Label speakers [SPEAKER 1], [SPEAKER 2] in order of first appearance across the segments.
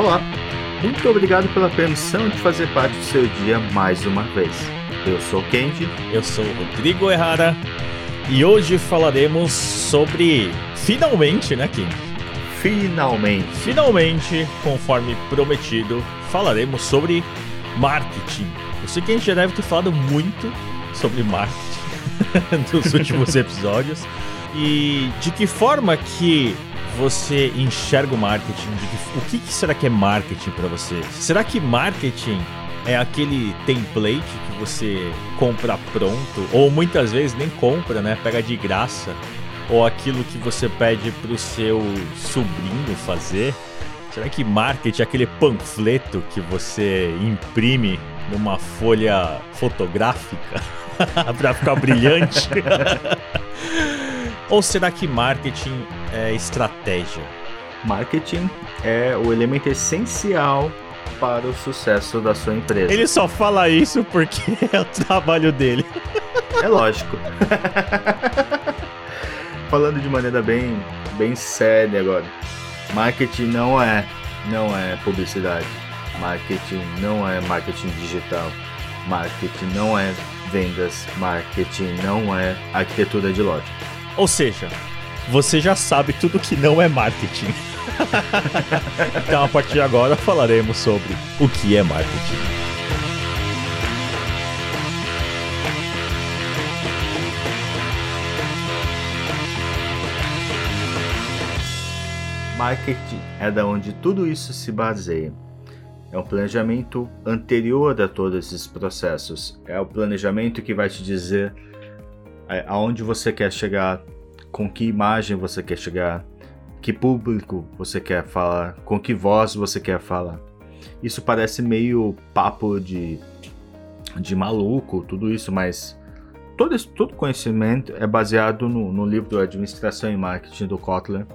[SPEAKER 1] Olá, muito obrigado pela permissão de fazer parte do seu dia mais uma vez. Eu sou Kenji.
[SPEAKER 2] Eu sou o Rodrigo Errara. E hoje falaremos sobre. Finalmente, né, Kenji?
[SPEAKER 1] Finalmente.
[SPEAKER 2] Finalmente, conforme prometido, falaremos sobre marketing. Eu sei que a gente já deve ter falado muito sobre marketing nos últimos episódios. E de que forma que você enxerga o marketing? Que, o que, que, será que é marketing para você? Será que marketing é aquele template que você compra pronto? Ou muitas vezes nem compra, né? Pega de graça. Ou aquilo que você pede pro seu sobrinho fazer? Será que marketing é aquele panfleto que você imprime numa folha fotográfica para ficar brilhante? Ou será que marketing é estratégia?
[SPEAKER 1] Marketing é o elemento essencial para o sucesso da sua empresa.
[SPEAKER 2] Ele só fala isso porque é o trabalho dele.
[SPEAKER 1] É lógico. Falando de maneira bem, bem séria agora. Marketing não é, não é publicidade. Marketing não é marketing digital. Marketing não é vendas. Marketing não é arquitetura de loja.
[SPEAKER 2] Ou seja, você já sabe tudo que não é marketing. então, a partir de agora, falaremos sobre o que é marketing.
[SPEAKER 1] Marketing é da onde tudo isso se baseia. É um planejamento anterior a todos esses processos. É o planejamento que vai te dizer é, aonde você quer chegar, com que imagem você quer chegar, que público você quer falar, com que voz você quer falar. Isso parece meio papo de, de maluco, tudo isso, mas todo, esse, todo conhecimento é baseado no, no livro Administração e Marketing do Kotler,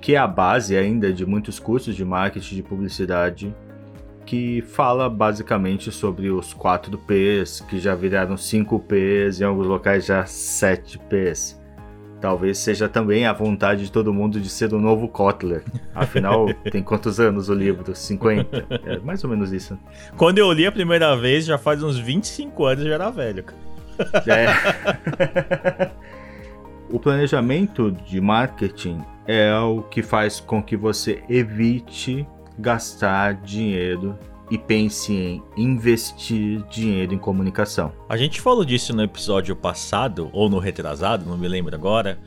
[SPEAKER 1] que é a base ainda de muitos cursos de marketing de publicidade que fala basicamente sobre os 4 P's, que já viraram 5 P's, em alguns locais já 7 P's. Talvez seja também a vontade de todo mundo de ser o novo Kotler. Afinal, tem quantos anos o livro? 50? É mais ou menos isso.
[SPEAKER 2] Quando eu li a primeira vez, já faz uns 25 anos, eu já era velho.
[SPEAKER 1] É. o planejamento de marketing é o que faz com que você evite gastar dinheiro e pense em investir dinheiro em comunicação.
[SPEAKER 2] A gente falou disso no episódio passado, ou no retrasado, não me lembro agora,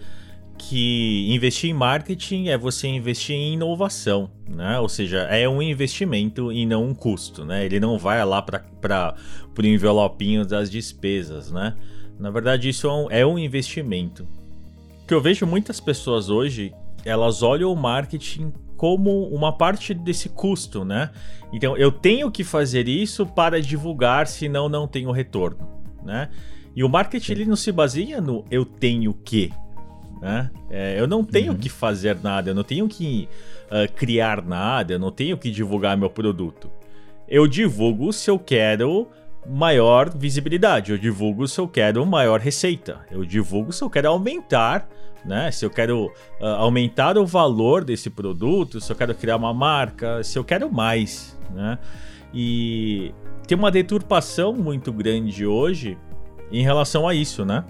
[SPEAKER 2] que investir em marketing é você investir em inovação, né? Ou seja, é um investimento e não um custo, né? Ele não vai lá para o envelopinho das despesas, né? Na verdade, isso é um, é um investimento. O que eu vejo muitas pessoas hoje, elas olham o marketing como uma parte desse custo, né? Então eu tenho que fazer isso para divulgar, senão não tenho retorno, né? E o marketing ele não se baseia no eu tenho que, né? É, eu não tenho uhum. que fazer nada, eu não tenho que uh, criar nada, eu não tenho que divulgar meu produto. Eu divulgo se eu quero maior visibilidade, eu divulgo se eu quero maior receita, eu divulgo se eu quero aumentar né? Se eu quero uh, aumentar o valor desse produto, se eu quero criar uma marca, se eu quero mais, né? E tem uma deturpação muito grande hoje em relação a isso, né?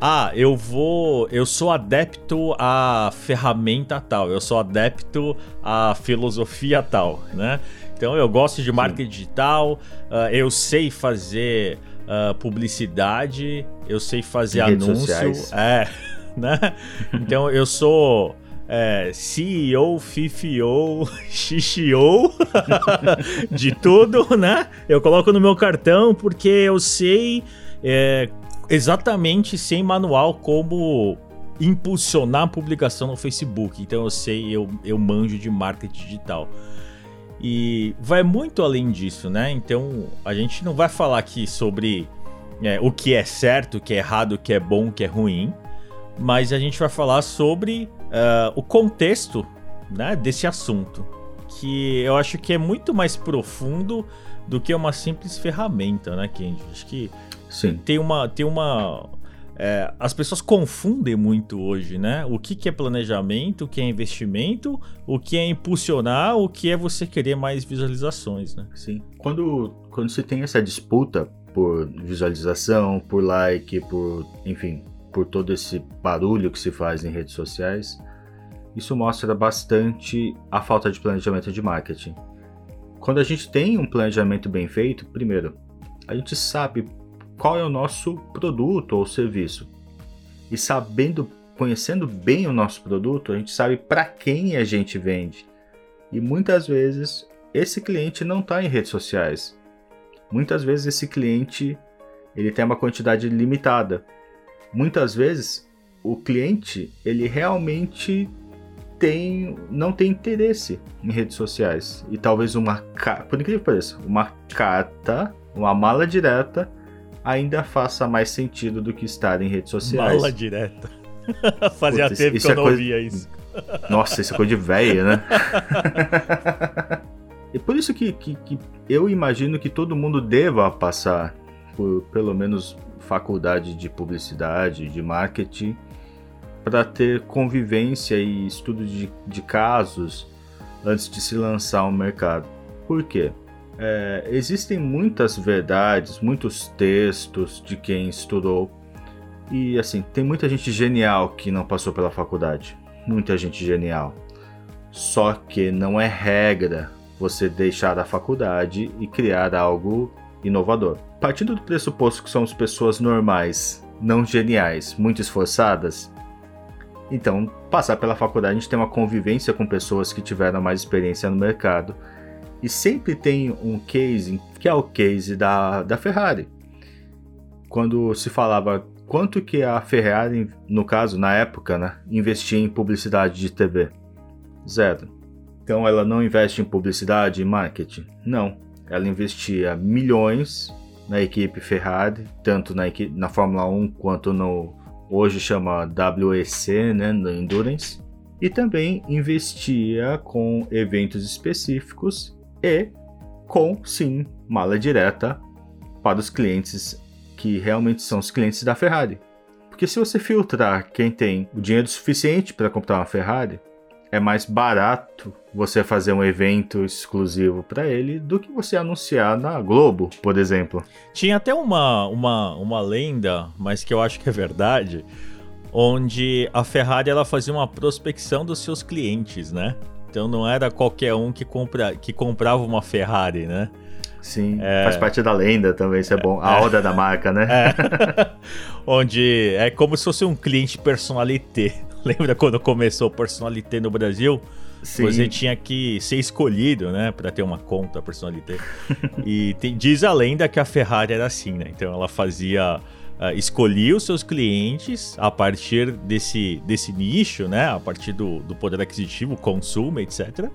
[SPEAKER 2] Ah, eu vou. Eu sou adepto à ferramenta tal, eu sou adepto à filosofia tal, né? Então eu gosto de marketing digital, uh, eu sei fazer uh, publicidade, eu sei fazer anúncio. Sociais. É. né? Então eu sou é, CEO, FIFO, XXO de tudo, né? Eu coloco no meu cartão porque eu sei é, exatamente sem manual como impulsionar a publicação no Facebook. Então eu sei, eu, eu manjo de marketing digital. E vai muito além disso, né? Então a gente não vai falar aqui sobre é, o que é certo, o que é errado, o que é bom, o que é ruim mas a gente vai falar sobre uh, o contexto né, desse assunto, que eu acho que é muito mais profundo do que uma simples ferramenta, né, Kendi? Acho que
[SPEAKER 1] Sim.
[SPEAKER 2] tem uma tem uma é, as pessoas confundem muito hoje, né? O que, que é planejamento, o que é investimento, o que é impulsionar, o que é você querer mais visualizações, né?
[SPEAKER 1] Sim. Quando, quando se tem essa disputa por visualização, por like, por, enfim, por todo esse barulho que se faz em redes sociais, isso mostra bastante a falta de planejamento de marketing. Quando a gente tem um planejamento bem feito, primeiro, a gente sabe qual é o nosso produto ou serviço. E sabendo, conhecendo bem o nosso produto, a gente sabe para quem a gente vende. E muitas vezes esse cliente não está em redes sociais. Muitas vezes esse cliente ele tem uma quantidade limitada. Muitas vezes o cliente ele realmente tem, não tem interesse em redes sociais. E talvez uma, por incrível que pareça, uma carta, uma mala direta ainda faça mais sentido do que estar em redes sociais.
[SPEAKER 2] Mala direta. Fazia tempo que eu é não coisa... ouvia isso.
[SPEAKER 1] Nossa, isso é coisa de velho, né? e por isso que, que, que, eu imagino que todo mundo deva passar por pelo menos faculdade de publicidade, de marketing, para ter convivência e estudo de, de casos antes de se lançar ao mercado. Por quê? É, existem muitas verdades, muitos textos de quem estudou. E assim, tem muita gente genial que não passou pela faculdade. Muita gente genial. Só que não é regra você deixar a faculdade e criar algo inovador. Partindo do pressuposto que somos pessoas normais, não geniais, muito esforçadas, então passar pela faculdade a gente tem uma convivência com pessoas que tiveram mais experiência no mercado e sempre tem um case, que é o case da, da Ferrari. Quando se falava quanto que a Ferrari, no caso, na época, né, investia em publicidade de TV? Zero. Então ela não investe em publicidade e marketing? Não. Ela investia milhões na equipe Ferrari, tanto na, equipe, na Fórmula 1 quanto no hoje chama WEC, né, no Endurance, e também investia com eventos específicos e com, sim, mala direta para os clientes que realmente são os clientes da Ferrari. Porque se você filtrar quem tem o dinheiro suficiente para comprar uma Ferrari, é mais barato você fazer um evento exclusivo para ele do que você anunciar na Globo, por exemplo.
[SPEAKER 2] Tinha até uma, uma, uma lenda, mas que eu acho que é verdade, onde a Ferrari ela fazia uma prospecção dos seus clientes, né? Então não era qualquer um que, compra, que comprava uma Ferrari, né?
[SPEAKER 1] Sim, é... faz parte da lenda também, isso é bom. A é... da marca, né?
[SPEAKER 2] É. Onde é como se fosse um cliente personalité. Lembra quando começou o personalité no Brasil? Sim. Você tinha que ser escolhido, né, para ter uma conta personalité. e tem, diz a lenda que a Ferrari era assim, né? Então ela fazia uh, escolhia os seus clientes a partir desse, desse nicho, né? A partir do, do poder aquisitivo, consumo, etc.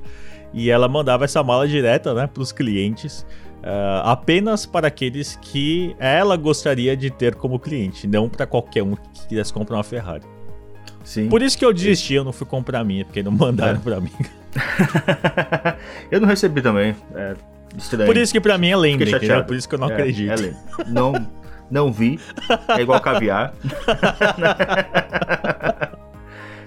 [SPEAKER 2] E ela mandava essa mala direta né, para os clientes. Uh, apenas para aqueles que ela gostaria de ter como cliente, não para qualquer um que quisesse comprar uma Ferrari. Sim. Por isso que eu desisti, eu não fui comprar a minha, porque não mandaram é. para mim.
[SPEAKER 1] eu não recebi também. É estranho.
[SPEAKER 2] Por isso que para mim é lenda? Por isso que eu não
[SPEAKER 1] é,
[SPEAKER 2] acredito.
[SPEAKER 1] É não, não vi. É igual caviar.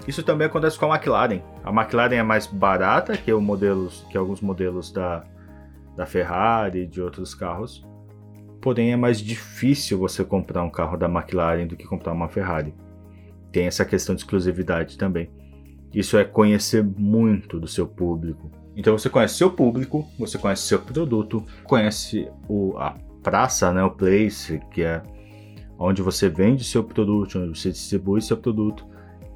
[SPEAKER 1] Isso também acontece com a McLaren. A McLaren é mais barata que, o modelos, que alguns modelos da, da Ferrari e de outros carros. Porém, é mais difícil você comprar um carro da McLaren do que comprar uma Ferrari. Tem essa questão de exclusividade também. Isso é conhecer muito do seu público. Então você conhece seu público, você conhece seu produto, conhece o, a praça, né, o place, que é onde você vende seu produto, onde você distribui seu produto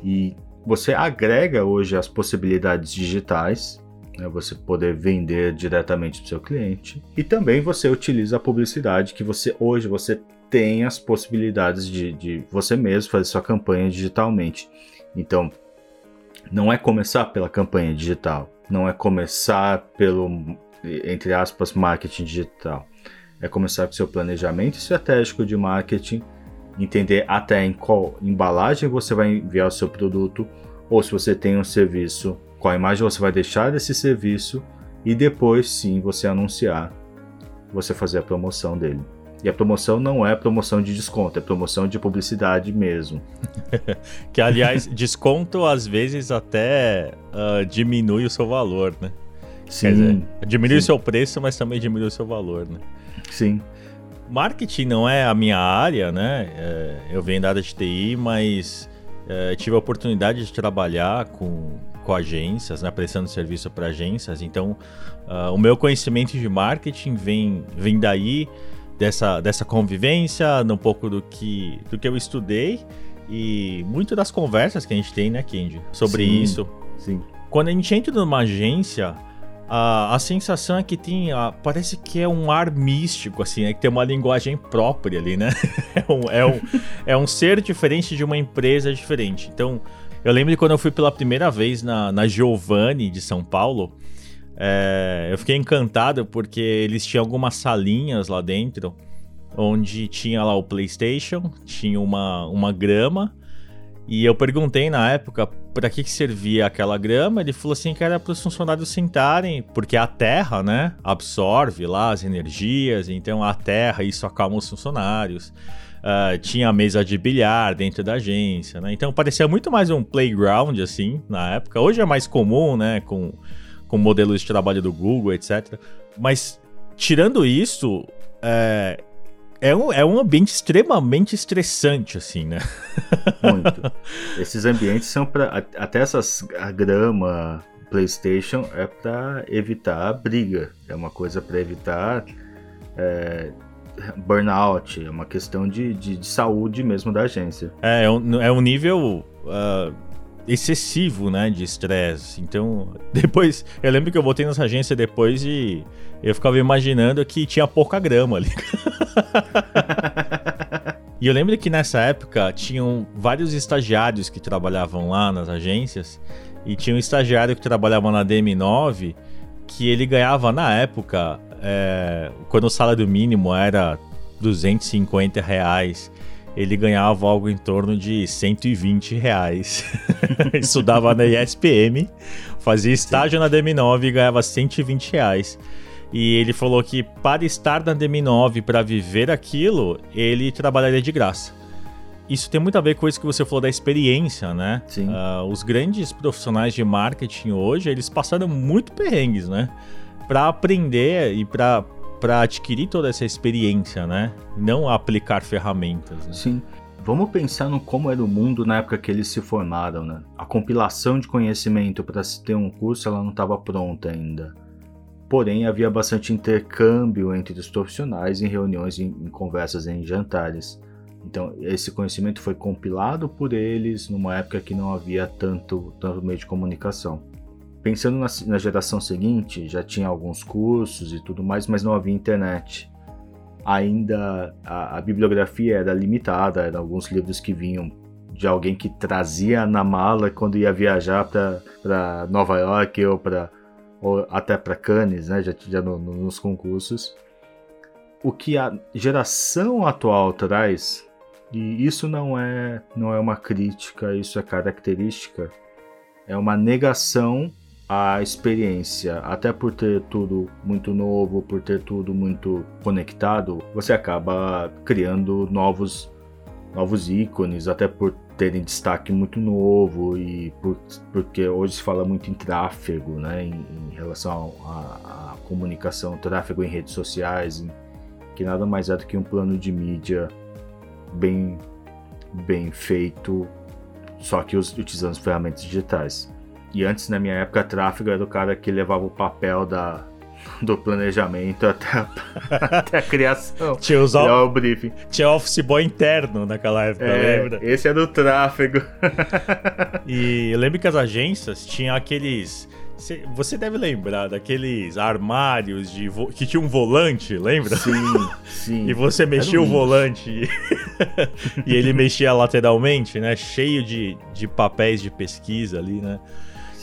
[SPEAKER 1] e você agrega hoje as possibilidades digitais, né, você poder vender diretamente para o seu cliente e também você utiliza a publicidade que você hoje você tem as possibilidades de, de você mesmo fazer sua campanha digitalmente. Então não é começar pela campanha digital, não é começar pelo entre aspas marketing digital é começar com seu planejamento estratégico de marketing, entender até em qual embalagem você vai enviar o seu produto, ou se você tem um serviço, qual imagem você vai deixar desse serviço, e depois sim você anunciar, você fazer a promoção dele. E a promoção não é promoção de desconto, é promoção de publicidade mesmo.
[SPEAKER 2] que, aliás, desconto às vezes até uh, diminui o seu valor, né?
[SPEAKER 1] Sim. Dizer,
[SPEAKER 2] diminui sim. o seu preço, mas também diminui o seu valor, né?
[SPEAKER 1] Sim.
[SPEAKER 2] Marketing não é a minha área, né? É, eu venho da área de TI, mas é, tive a oportunidade de trabalhar com, com agências, né, prestando serviço para agências. Então, uh, o meu conhecimento de marketing vem, vem daí, dessa, dessa convivência, um pouco do que, do que eu estudei e muito das conversas que a gente tem, né, Kendi, sobre sim, isso.
[SPEAKER 1] Sim.
[SPEAKER 2] Quando a gente entra numa agência, a, a sensação é que tem. A, parece que é um ar místico, assim, né? Que tem uma linguagem própria ali, né? é, um, é, um, é um ser diferente de uma empresa diferente. Então, eu lembro de quando eu fui pela primeira vez na, na Giovanni de São Paulo. É, eu fiquei encantado porque eles tinham algumas salinhas lá dentro onde tinha lá o PlayStation, tinha uma, uma grama e eu perguntei na época para que, que servia aquela grama. Ele falou assim que era para os funcionários sentarem, porque a terra, né, absorve lá as energias, então a terra isso acalma os funcionários. Uh, tinha a mesa de bilhar dentro da agência, né? Então parecia muito mais um playground assim na época. Hoje é mais comum, né, com com modelos de trabalho do Google, etc. Mas tirando isso, é, é um, é um ambiente extremamente estressante, assim, né?
[SPEAKER 1] Muito. Esses ambientes são para. Até essas. A grama, PlayStation, é para evitar briga. É uma coisa para evitar é, burnout. É uma questão de, de, de, saúde mesmo da agência.
[SPEAKER 2] É, é um, é um nível. Uh, excessivo, né, de estresse. Então, depois, eu lembro que eu voltei nessa agência depois e eu ficava imaginando que tinha pouca grama ali. e eu lembro que nessa época tinham vários estagiários que trabalhavam lá nas agências e tinha um estagiário que trabalhava na DM9 que ele ganhava na época, é, quando o salário mínimo era 250 reais ele ganhava algo em torno de 120 reais. Estudava na ESPM, fazia estágio Sim. na DM9 e ganhava 120 reais. E ele falou que para estar na DM9, para viver aquilo, ele trabalharia de graça. Isso tem muito a ver com isso que você falou da experiência, né?
[SPEAKER 1] Sim. Uh,
[SPEAKER 2] os grandes profissionais de marketing hoje, eles passaram muito perrengues, né? Para aprender e para para adquirir toda essa experiência, né? Não aplicar ferramentas. Né?
[SPEAKER 1] Sim. Vamos pensar no como era o mundo na época que eles se formaram, né? A compilação de conhecimento para se ter um curso ela não estava pronta ainda. Porém, havia bastante intercâmbio entre os profissionais em reuniões, em, em conversas, em jantares. Então, esse conhecimento foi compilado por eles numa época que não havia tanto, tanto meio de comunicação. Pensando na, na geração seguinte, já tinha alguns cursos e tudo mais, mas não havia internet ainda a, a, bibliografia era limitada, eram alguns livros que vinham de alguém que trazia na mala quando ia viajar para Nova York ou para até para Cannes, né, já, já no, no, nos concursos. O que a geração atual traz, e isso não é não é uma crítica, isso é característica, é uma negação a experiência, até por ter tudo muito novo, por ter tudo muito conectado, você acaba criando novos novos ícones, até por terem destaque muito novo e por, porque hoje se fala muito em tráfego, né, em, em relação à comunicação, tráfego em redes sociais, em, que nada mais é do que um plano de mídia bem bem feito, só que utilizando ferramentas digitais. E antes, na minha época, tráfego era o cara que levava o papel da, do planejamento até a, até a criação.
[SPEAKER 2] Tinha os
[SPEAKER 1] o briefing.
[SPEAKER 2] Tinha office boy interno naquela época, é, lembra?
[SPEAKER 1] Esse é do tráfego.
[SPEAKER 2] e eu lembro que as agências tinham aqueles. Você deve lembrar daqueles armários de vo... que tinha um volante, lembra?
[SPEAKER 1] Sim, sim.
[SPEAKER 2] E você mexia o volante e... e ele mexia lateralmente, né? Cheio de, de papéis de pesquisa ali, né?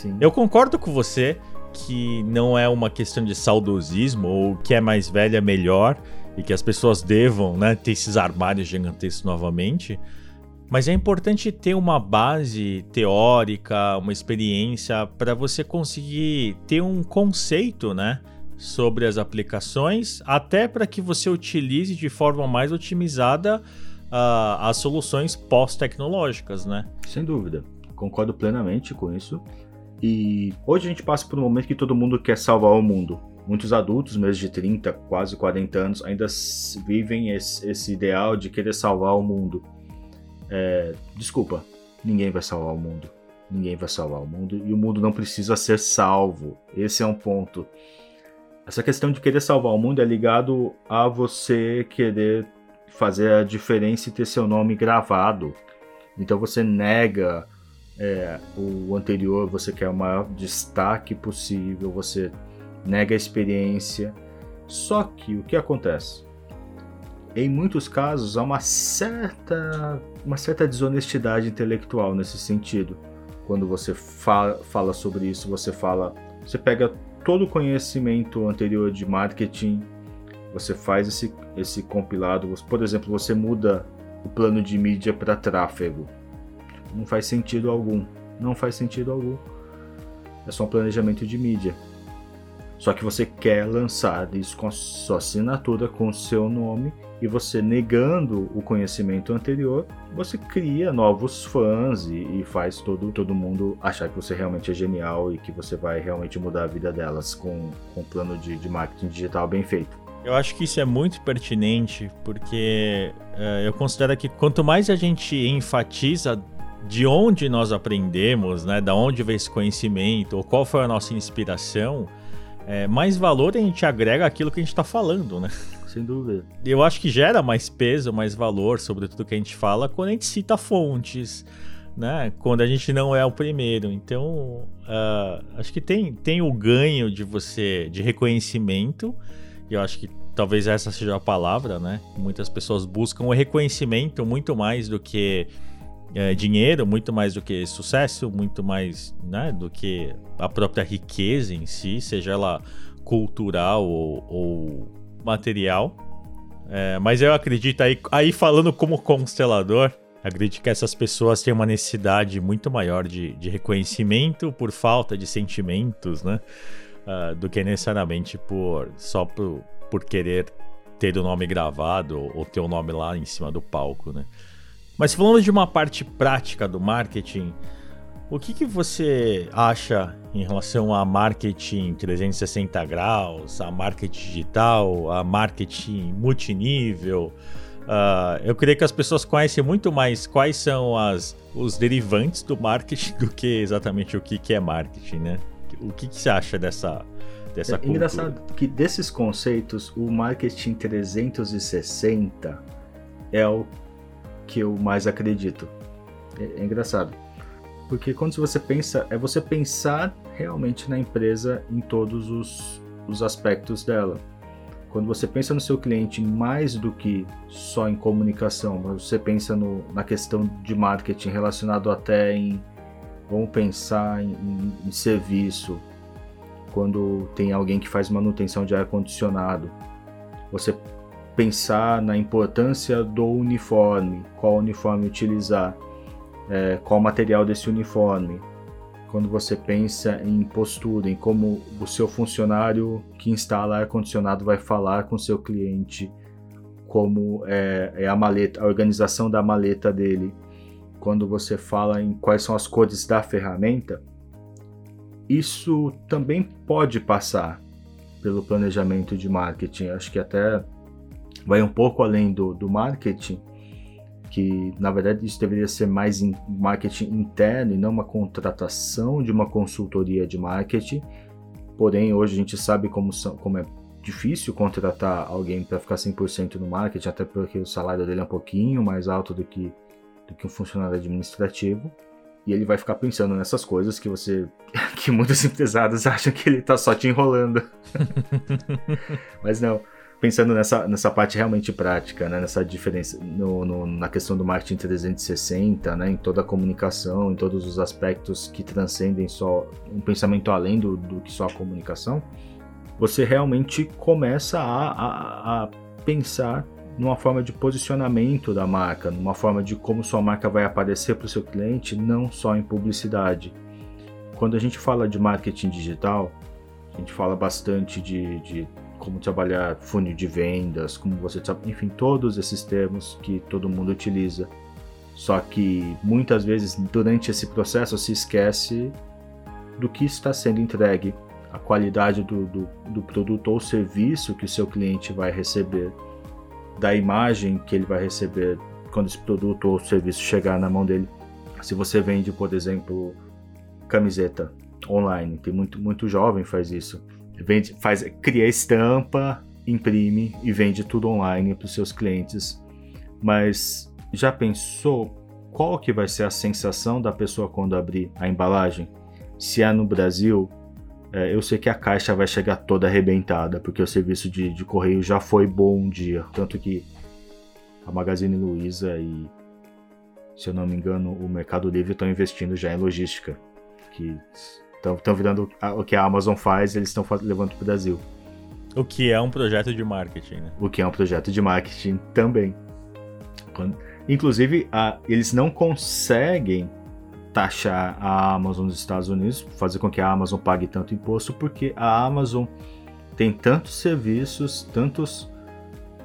[SPEAKER 1] Sim.
[SPEAKER 2] Eu concordo com você que não é uma questão de saudosismo ou que é mais velha é melhor e que as pessoas devam né, ter esses armários gigantescos novamente. Mas é importante ter uma base teórica, uma experiência para você conseguir ter um conceito, né, sobre as aplicações, até para que você utilize de forma mais otimizada uh, as soluções pós-tecnológicas, né?
[SPEAKER 1] Sem dúvida, concordo plenamente com isso. E hoje a gente passa por um momento que todo mundo quer salvar o mundo. Muitos adultos, mesmo de 30, quase 40 anos, ainda vivem esse, esse ideal de querer salvar o mundo. É, desculpa, ninguém vai salvar o mundo. Ninguém vai salvar o mundo e o mundo não precisa ser salvo. Esse é um ponto. Essa questão de querer salvar o mundo é ligado a você querer fazer a diferença e ter seu nome gravado. Então você nega é, o anterior, você quer o maior destaque possível, você nega a experiência. Só que o que acontece? Em muitos casos há uma certa, uma certa desonestidade intelectual nesse sentido. Quando você fala, fala sobre isso, você fala, você pega todo o conhecimento anterior de marketing, você faz esse, esse compilado. Por exemplo, você muda o plano de mídia para tráfego. Não faz sentido algum. Não faz sentido algum. É só um planejamento de mídia. Só que você quer lançar isso com a sua assinatura, com o seu nome, e você negando o conhecimento anterior, você cria novos fãs e, e, faz todo, todo mundo achar que você realmente é genial e que você vai realmente mudar a vida delas com, com um plano de, de marketing digital bem feito.
[SPEAKER 2] Eu acho que isso é muito pertinente, porque uh, eu considero que quanto mais a gente enfatiza de onde nós aprendemos, né, da onde veio esse conhecimento, ou qual foi a nossa inspiração, é, mais valor a gente agrega aquilo que a gente está falando, né?
[SPEAKER 1] Sem dúvida.
[SPEAKER 2] Eu acho que gera mais peso, mais valor sobre tudo que a gente fala quando a gente cita fontes, né? Quando a gente não é o primeiro. Então, uh, acho que tem, tem o ganho de você, de reconhecimento, e eu acho que talvez essa seja a palavra, né? Muitas pessoas buscam o reconhecimento muito mais do que é, dinheiro, muito mais do que sucesso, muito mais né, do que a própria riqueza em si, seja ela cultural ou, ou material. É, mas eu acredito aí, aí falando como constelador, acredito que essas pessoas têm uma necessidade muito maior de, de reconhecimento por falta de sentimentos, né? Uh, do que necessariamente por só por, por querer ter o nome gravado ou ter o nome lá em cima do palco, né? Mas falando de uma parte prática do marketing, o que, que você acha em relação a marketing 360 graus, a marketing digital, a marketing multinível? Uh, eu creio que as pessoas conhecem muito mais quais são as, os derivantes do marketing do que exatamente o que, que é marketing, né? O que, que você acha dessa, dessa é cultura?
[SPEAKER 1] engraçado que desses conceitos, o marketing 360 é o que eu mais acredito. É, é engraçado. Porque quando você pensa, é você pensar realmente na empresa em todos os, os aspectos dela. Quando você pensa no seu cliente mais do que só em comunicação, você pensa no, na questão de marketing relacionado até em, vamos pensar em, em, em serviço, quando tem alguém que faz manutenção de ar condicionado, você pensar na importância do uniforme, qual uniforme utilizar, é, qual material desse uniforme. Quando você pensa em postura, em como o seu funcionário que instala ar-condicionado vai falar com seu cliente, como é, é a maleta, a organização da maleta dele. Quando você fala em quais são as cores da ferramenta, isso também pode passar pelo planejamento de marketing. Acho que até vai um pouco além do, do marketing, que na verdade isso deveria ser mais em marketing interno e não uma contratação de uma consultoria de marketing. Porém, hoje a gente sabe como, são, como é difícil contratar alguém para ficar 100% no marketing, até porque o salário dele é um pouquinho mais alto do que, do que um funcionário administrativo. E ele vai ficar pensando nessas coisas que você. que muitos empresários acham que ele está só te enrolando. Mas não pensando nessa, nessa parte realmente prática, né, nessa diferença no, no, na questão do marketing 360, né, em toda a comunicação, em todos os aspectos que transcendem só um pensamento além do, do que só a comunicação, você realmente começa a, a, a pensar numa forma de posicionamento da marca, numa forma de como sua marca vai aparecer para o seu cliente, não só em publicidade. Quando a gente fala de marketing digital, A gente fala bastante de, de como trabalhar funil de vendas, como você, enfim, todos esses termos que todo mundo utiliza. Só que muitas vezes durante esse processo se esquece do que está sendo entregue, a qualidade do, do, do produto ou serviço que o seu cliente vai receber, da imagem que ele vai receber quando esse produto ou serviço chegar na mão dele. Se você vende, por exemplo, camiseta online, tem muito, muito jovem faz isso. Vende, faz, cria estampa, imprime e vende tudo online para os seus clientes. Mas já pensou qual que vai ser a sensação da pessoa quando abrir a embalagem? Se é no Brasil, é, eu sei que a caixa vai chegar toda arrebentada, porque o serviço de, de correio já foi bom um dia. Tanto que a Magazine Luiza e, se eu não me engano, o Mercado Livre estão investindo já em logística. Que estão virando o que a Amazon faz, eles estão levando para o Brasil.
[SPEAKER 2] O que é um projeto de marketing, né?
[SPEAKER 1] O que é um projeto de marketing também. Quando, inclusive, a, eles não conseguem taxar a Amazon nos Estados Unidos, fazer com que a Amazon pague tanto imposto, porque a Amazon tem tantos serviços, tantos,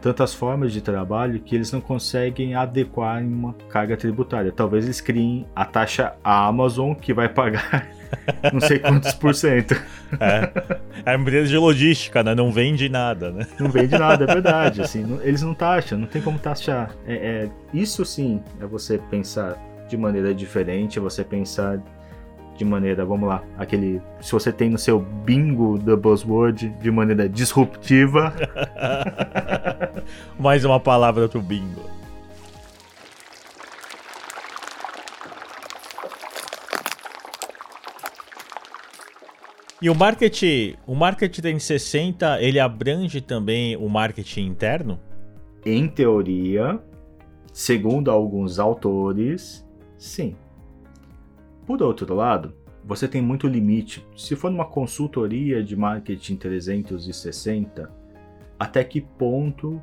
[SPEAKER 1] tantas formas de trabalho que eles não conseguem adequar em uma carga tributária. Talvez eles criem a taxa Amazon que vai pagar não sei quantos por cento.
[SPEAKER 2] É, é a empresa de logística, né? Não vende nada, né?
[SPEAKER 1] Não vende nada, é verdade. Assim, não, eles não taxam, não tem como taxar. É, é, isso sim é você pensar de maneira diferente, você pensar de maneira, vamos lá, aquele. Se você tem no seu bingo da buzzword de maneira disruptiva.
[SPEAKER 2] Mais uma palavra pro bingo. E o marketing, o marketing 360, ele abrange também o marketing interno?
[SPEAKER 1] Em teoria, segundo alguns autores, Sim. Por outro lado, você tem muito limite. Se for numa consultoria de marketing 360, até que ponto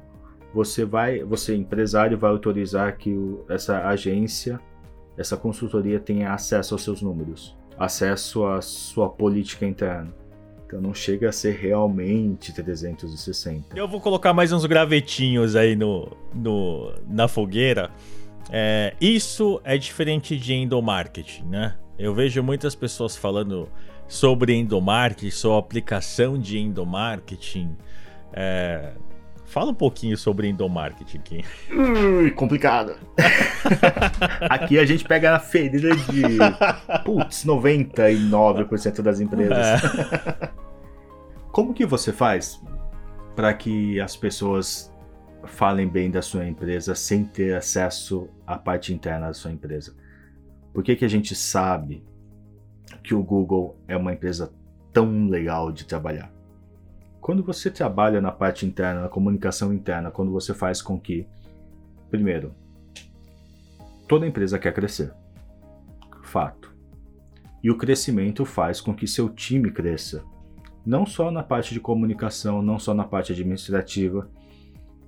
[SPEAKER 1] você vai, você empresário vai autorizar que o, essa agência, essa consultoria tenha acesso aos seus números, acesso à sua política interna? Então não chega a ser realmente 360.
[SPEAKER 2] Eu vou colocar mais uns gravetinhos aí no, no na fogueira é, isso é diferente de endomarketing, né? Eu vejo muitas pessoas falando sobre endomarketing, sobre a aplicação de endomarketing. É, fala um pouquinho sobre endomarketing aqui.
[SPEAKER 1] Ui, complicado. aqui a gente pega na ferida de putz, 99% das empresas. É. Como que você faz para que as pessoas falem bem da sua empresa sem ter acesso à parte interna da sua empresa. Por que, que a gente sabe que o Google é uma empresa tão legal de trabalhar? Quando você trabalha na parte interna, na comunicação interna, quando você faz com que, primeiro, toda empresa quer crescer. Fato. E o crescimento faz com que seu time cresça. Não só na parte de comunicação, não só na parte administrativa,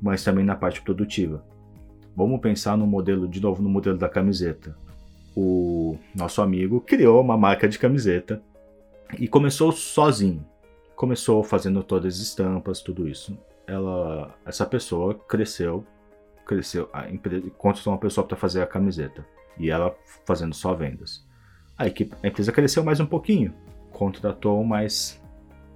[SPEAKER 1] mas também na parte produtiva. Vamos pensar no modelo, de novo, no modelo da camiseta. O nosso amigo criou uma marca de camiseta e começou sozinho. Começou fazendo todas as estampas, tudo isso. Ela, essa pessoa cresceu, cresceu, a empresa contratou uma pessoa para fazer a camiseta e ela fazendo só vendas. A, equipe, a empresa cresceu mais um pouquinho, contratou mais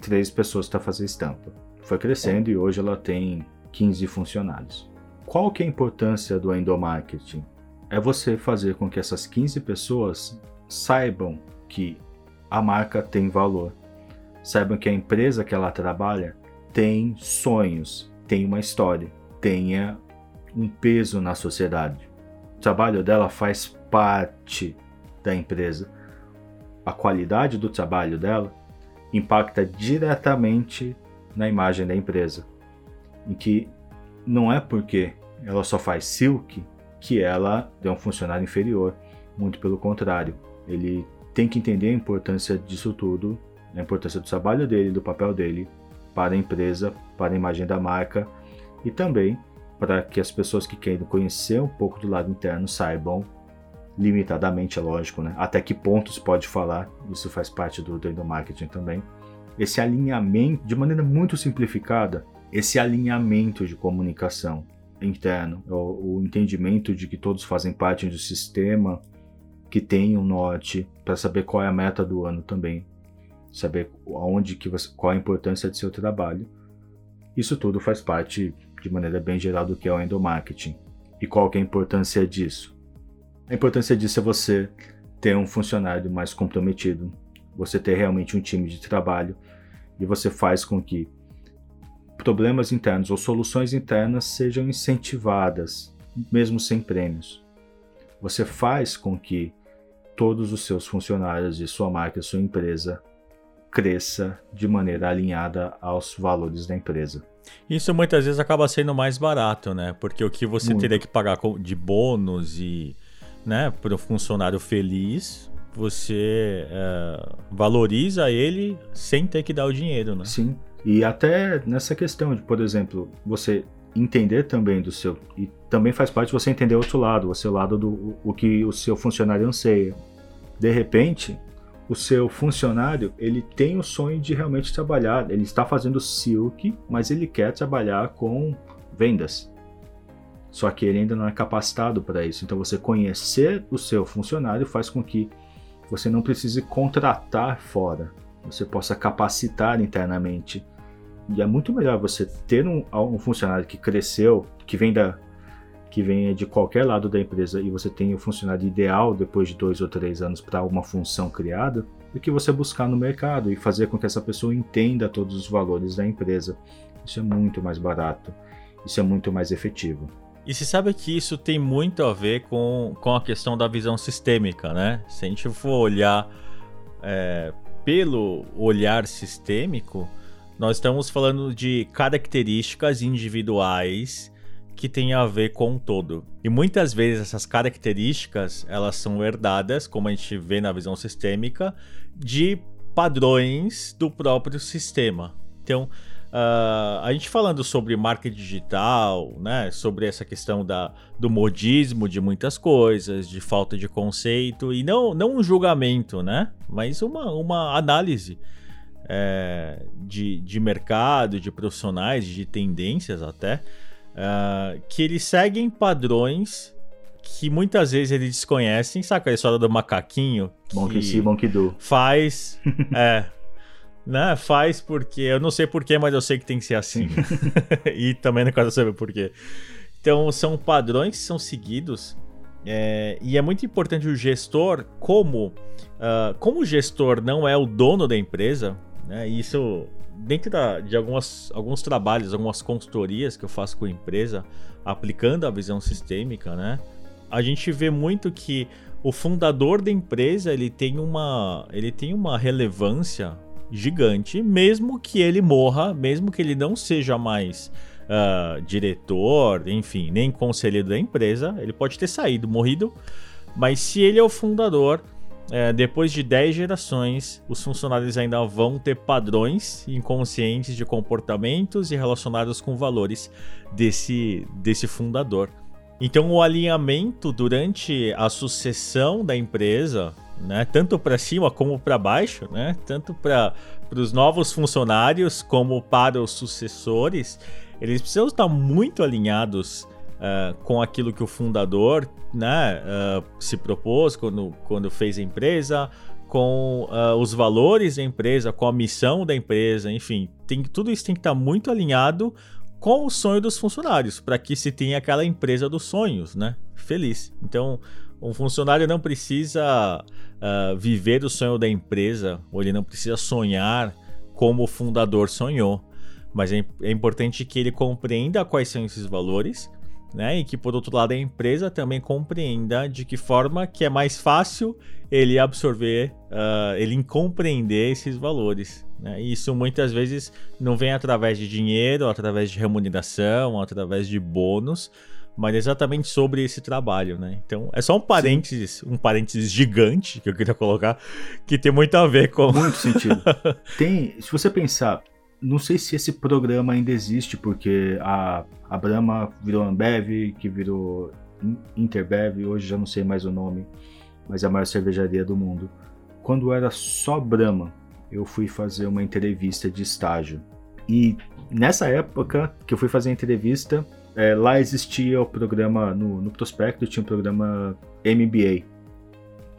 [SPEAKER 1] três pessoas para fazer estampa. Foi crescendo e hoje ela tem 15 funcionários. Qual que é a importância do endomarketing? É você fazer com que essas 15 pessoas saibam que a marca tem valor, saibam que a empresa que ela trabalha tem sonhos, tem uma história, tenha um peso na sociedade. O trabalho dela faz parte da empresa. A qualidade do trabalho dela impacta diretamente na imagem da empresa em que não é porque ela só faz silk que ela é um funcionário inferior. Muito pelo contrário, ele tem que entender a importância disso tudo, a importância do trabalho dele, do papel dele para a empresa, para a imagem da marca e também para que as pessoas que querem conhecer um pouco do lado interno saibam limitadamente, é lógico, né? Até que pontos pode falar, isso faz parte do, do marketing também, esse alinhamento, de maneira muito simplificada, esse alinhamento de comunicação interno, o, o entendimento de que todos fazem parte do sistema, que tem um norte para saber qual é a meta do ano também, saber aonde que você, qual a importância do seu trabalho. Isso tudo faz parte de maneira bem geral do que é o endomarketing. E qual que é a importância disso? A importância disso é você ter um funcionário mais comprometido, você ter realmente um time de trabalho e você faz com que problemas internos ou soluções internas sejam incentivadas, mesmo sem prêmios. Você faz com que todos os seus funcionários e sua marca, sua empresa cresça de maneira alinhada aos valores da empresa.
[SPEAKER 2] Isso muitas vezes acaba sendo mais barato, né? Porque o que você Muito. teria que pagar de bônus e né, para o funcionário feliz, você é, valoriza ele sem ter que dar o dinheiro, né?
[SPEAKER 1] Sim. E até nessa questão de, por exemplo, você entender também do seu e também faz parte você entender o outro lado, o seu lado do o que o seu funcionário anseia. De repente, o seu funcionário ele tem o sonho de realmente trabalhar, ele está fazendo silk, mas ele quer trabalhar com vendas. Só que ele ainda não é capacitado para isso. Então você conhecer o seu funcionário faz com que você não precise contratar fora, você possa capacitar internamente. E é muito melhor você ter um, um funcionário que cresceu, que vem da que venha de qualquer lado da empresa e você tem o funcionário ideal depois de dois ou três anos para uma função criada, do que você buscar no mercado e fazer com que essa pessoa entenda todos os valores da empresa. Isso é muito mais barato, isso é muito mais efetivo.
[SPEAKER 2] E se sabe que isso tem muito a ver com, com a questão da visão sistêmica, né? Se a gente for olhar é, pelo olhar sistêmico, nós estamos falando de características individuais que tem a ver com o todo. E muitas vezes essas características, elas são herdadas, como a gente vê na visão sistêmica, de padrões do próprio sistema. Então, uh, a gente falando sobre marketing digital, né, sobre essa questão da, do modismo de muitas coisas, de falta de conceito, e não, não um julgamento, né, mas uma, uma análise é, de, de mercado, de profissionais, de tendências até, uh, que eles seguem padrões que muitas vezes eles desconhecem. Saca a história do macaquinho?
[SPEAKER 1] Monkey see, monkey do.
[SPEAKER 2] Faz. é. Né? Faz porque. Eu não sei porquê, mas eu sei que tem que ser assim. e também não quero saber porquê. Então, são padrões que são seguidos. É, e é muito importante o gestor, como, uh, como o gestor não é o dono da empresa, né? Isso dentro da, de algumas, alguns trabalhos, algumas consultorias que eu faço com a empresa, aplicando a visão sistêmica, né? A gente vê muito que o fundador da empresa ele tem uma, ele tem uma relevância gigante, mesmo que ele morra, mesmo que ele não seja mais uh, diretor, enfim, nem conselheiro da empresa, ele pode ter saído, morrido, mas se ele é o fundador, é, depois de 10 gerações, os funcionários ainda vão ter padrões inconscientes de comportamentos e relacionados com valores desse, desse fundador. Então, o alinhamento durante a sucessão da empresa, né, tanto para cima como para baixo, né, tanto para os novos funcionários como para os sucessores, eles precisam estar muito alinhados uh, com aquilo que o fundador né, uh, se propôs quando, quando fez a empresa, com uh, os valores da empresa, com a missão da empresa, enfim, tem, tudo isso tem que estar muito alinhado com o sonho dos funcionários, para que se tenha aquela empresa dos sonhos, né? Feliz. Então, um funcionário não precisa uh, viver o sonho da empresa, ou ele não precisa sonhar como o fundador sonhou. Mas é, é importante que ele compreenda quais são esses valores né? E que por outro lado a empresa também compreenda de que forma que é mais fácil ele absorver, uh, ele compreender esses valores. Né? E isso muitas vezes não vem através de dinheiro, através de remuneração, através de bônus, mas exatamente sobre esse trabalho, né? Então é só um parênteses, Sim. um parênteses gigante que eu queria colocar, que tem muito a ver com.
[SPEAKER 1] Muito sentido. tem, se você pensar, não sei se esse programa ainda existe, porque a, a Brahma virou Ambev, que virou Interbev, hoje já não sei mais o nome, mas é a maior cervejaria do mundo. Quando era só Brahma, eu fui fazer uma entrevista de estágio. E nessa época que eu fui fazer a entrevista, é, lá existia o programa, no, no prospecto tinha um programa MBA,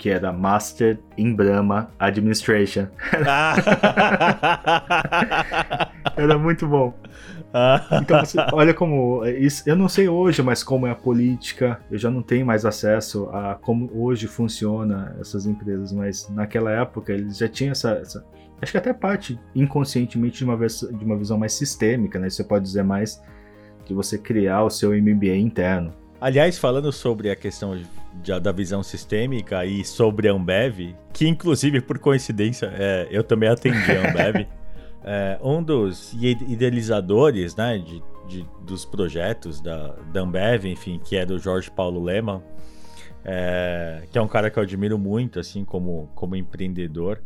[SPEAKER 1] que era Master in Brahma Administration. era muito bom. Então, você, olha como. Isso, eu não sei hoje, mas como é a política, eu já não tenho mais acesso a como hoje funciona essas empresas, mas naquela época eles já tinham essa. essa acho que até parte inconscientemente de uma, de uma visão mais sistêmica, né? Você pode dizer mais de você criar o seu MBA interno.
[SPEAKER 2] Aliás, falando sobre a questão de, da visão sistêmica e sobre a Ambev, que inclusive por coincidência é, eu também atendi a Ambev. é, um dos idealizadores né, de, de, dos projetos da, da Ambev, enfim, que é do Jorge Paulo Lehmann, é, que é um cara que eu admiro muito, assim, como, como empreendedor.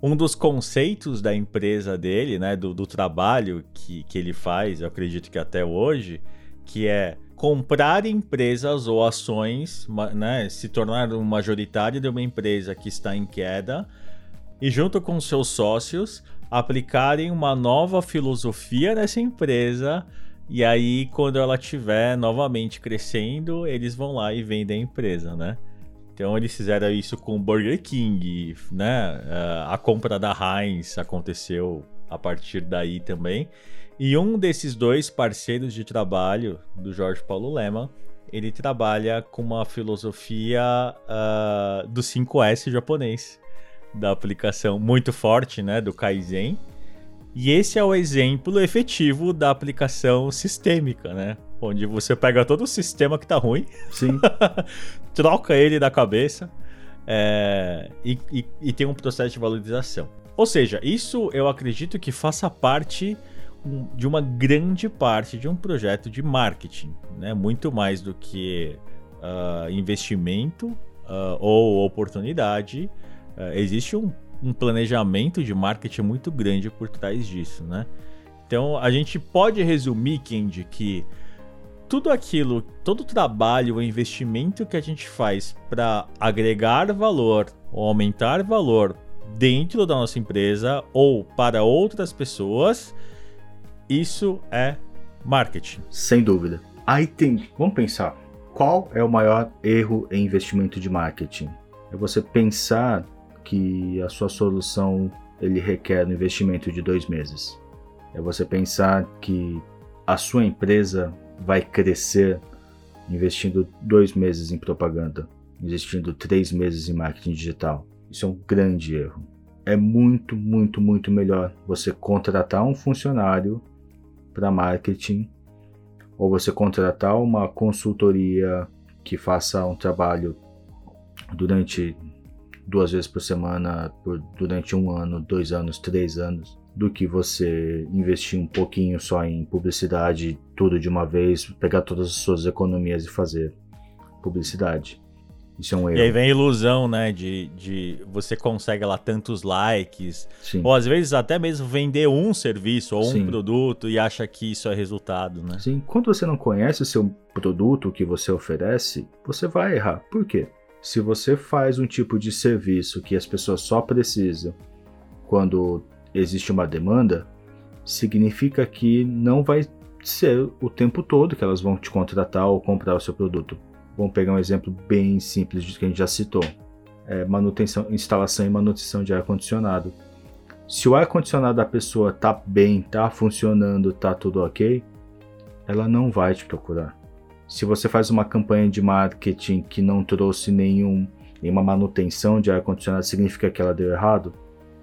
[SPEAKER 2] Um dos conceitos da empresa dele, né, do, do trabalho que, que ele faz, eu acredito que até hoje, que é comprar empresas ou ações, né, se tornar um majoritário de uma empresa que está em queda e junto com seus sócios aplicarem uma nova filosofia nessa empresa. E aí, quando ela estiver novamente crescendo, eles vão lá e vendem a empresa, né? Então eles fizeram isso com o Burger King, né? Ah, a compra da Heinz aconteceu a partir daí também. E um desses dois parceiros de trabalho do Jorge Paulo Lema, ele trabalha com uma filosofia uh, do 5S japonês da aplicação muito forte, né, do Kaizen. E esse é o exemplo efetivo da aplicação sistêmica, né? Onde você pega todo o sistema que tá ruim,
[SPEAKER 1] Sim.
[SPEAKER 2] troca ele da cabeça é, e, e, e tem um processo de valorização. Ou seja, isso eu acredito que faça parte de uma grande parte de um projeto de marketing, né? Muito mais do que uh, investimento uh, ou oportunidade Uh, existe um, um, planejamento de marketing muito grande por trás disso, né? Então a gente pode resumir, Kendi, que tudo aquilo, todo o trabalho, o investimento que a gente faz para agregar valor ou aumentar valor dentro da nossa empresa ou para outras pessoas, isso é marketing.
[SPEAKER 1] Sem dúvida. Aí tem, vamos pensar, qual é o maior erro em investimento de marketing? É você pensar que a sua solução ele requer um investimento de dois meses. É você pensar que a sua empresa vai crescer investindo dois meses em propaganda, investindo três meses em marketing digital. Isso é um grande erro. É muito, muito, muito melhor você contratar um funcionário para marketing ou você contratar uma consultoria que faça um trabalho durante duas vezes por semana por, durante um ano, dois anos, três anos, do que você investir um pouquinho só em publicidade, tudo de uma vez, pegar todas as suas economias e fazer publicidade. Isso é um erro.
[SPEAKER 2] E aí vem a ilusão, né? De, de você consegue lá tantos likes.
[SPEAKER 1] Sim.
[SPEAKER 2] Ou às vezes até mesmo vender um serviço ou Sim. um produto e acha que isso é resultado, né?
[SPEAKER 1] Sim. Quando você não conhece o seu produto, que você oferece, você vai errar. Por quê? Se você faz um tipo de serviço que as pessoas só precisam quando existe uma demanda, significa que não vai ser o tempo todo que elas vão te contratar ou comprar o seu produto. Vamos pegar um exemplo bem simples de que a gente já citou: é manutenção, instalação e manutenção de ar condicionado. Se o ar condicionado da pessoa tá bem, tá funcionando, tá tudo ok, ela não vai te procurar. Se você faz uma campanha de marketing que não trouxe nenhum, nenhuma manutenção de ar-condicionado, significa que ela deu errado?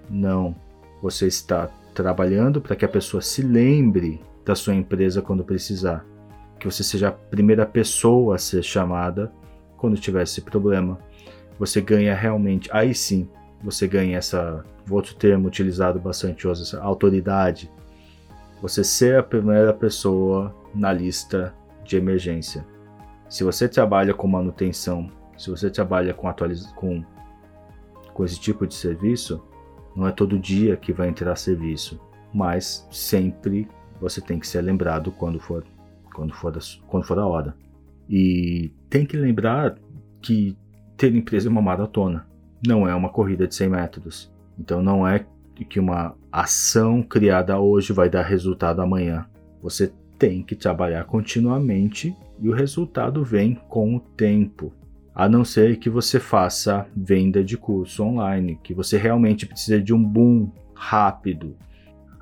[SPEAKER 1] Não. Você está trabalhando para que a pessoa se lembre da sua empresa quando precisar. Que você seja a primeira pessoa a ser chamada quando tiver esse problema. Você ganha realmente, aí sim, você ganha essa, outro termo utilizado bastante hoje, essa autoridade. Você ser a primeira pessoa na lista de emergência. Se você trabalha com manutenção, se você trabalha com, com, com esse tipo de serviço, não é todo dia que vai entrar serviço, mas sempre você tem que ser lembrado quando for, quando for, a, quando for a hora. E tem que lembrar que ter empresa é uma maratona, não é uma corrida de 100 metros. Então não é que uma ação criada hoje vai dar resultado amanhã. Você tem que trabalhar continuamente e o resultado vem com o tempo. A não ser que você faça venda de curso online, que você realmente precisa de um boom rápido.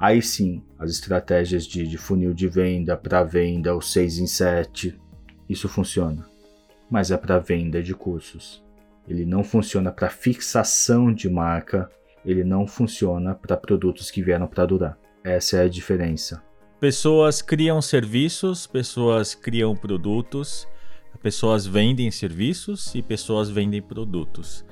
[SPEAKER 1] Aí sim, as estratégias de, de funil de venda para venda, o 6 em 7, isso funciona. Mas é para venda de cursos. Ele não funciona para fixação de marca, ele não funciona para produtos que vieram para durar. Essa é a diferença.
[SPEAKER 2] Pessoas criam serviços, pessoas criam produtos, pessoas vendem serviços e pessoas vendem produtos.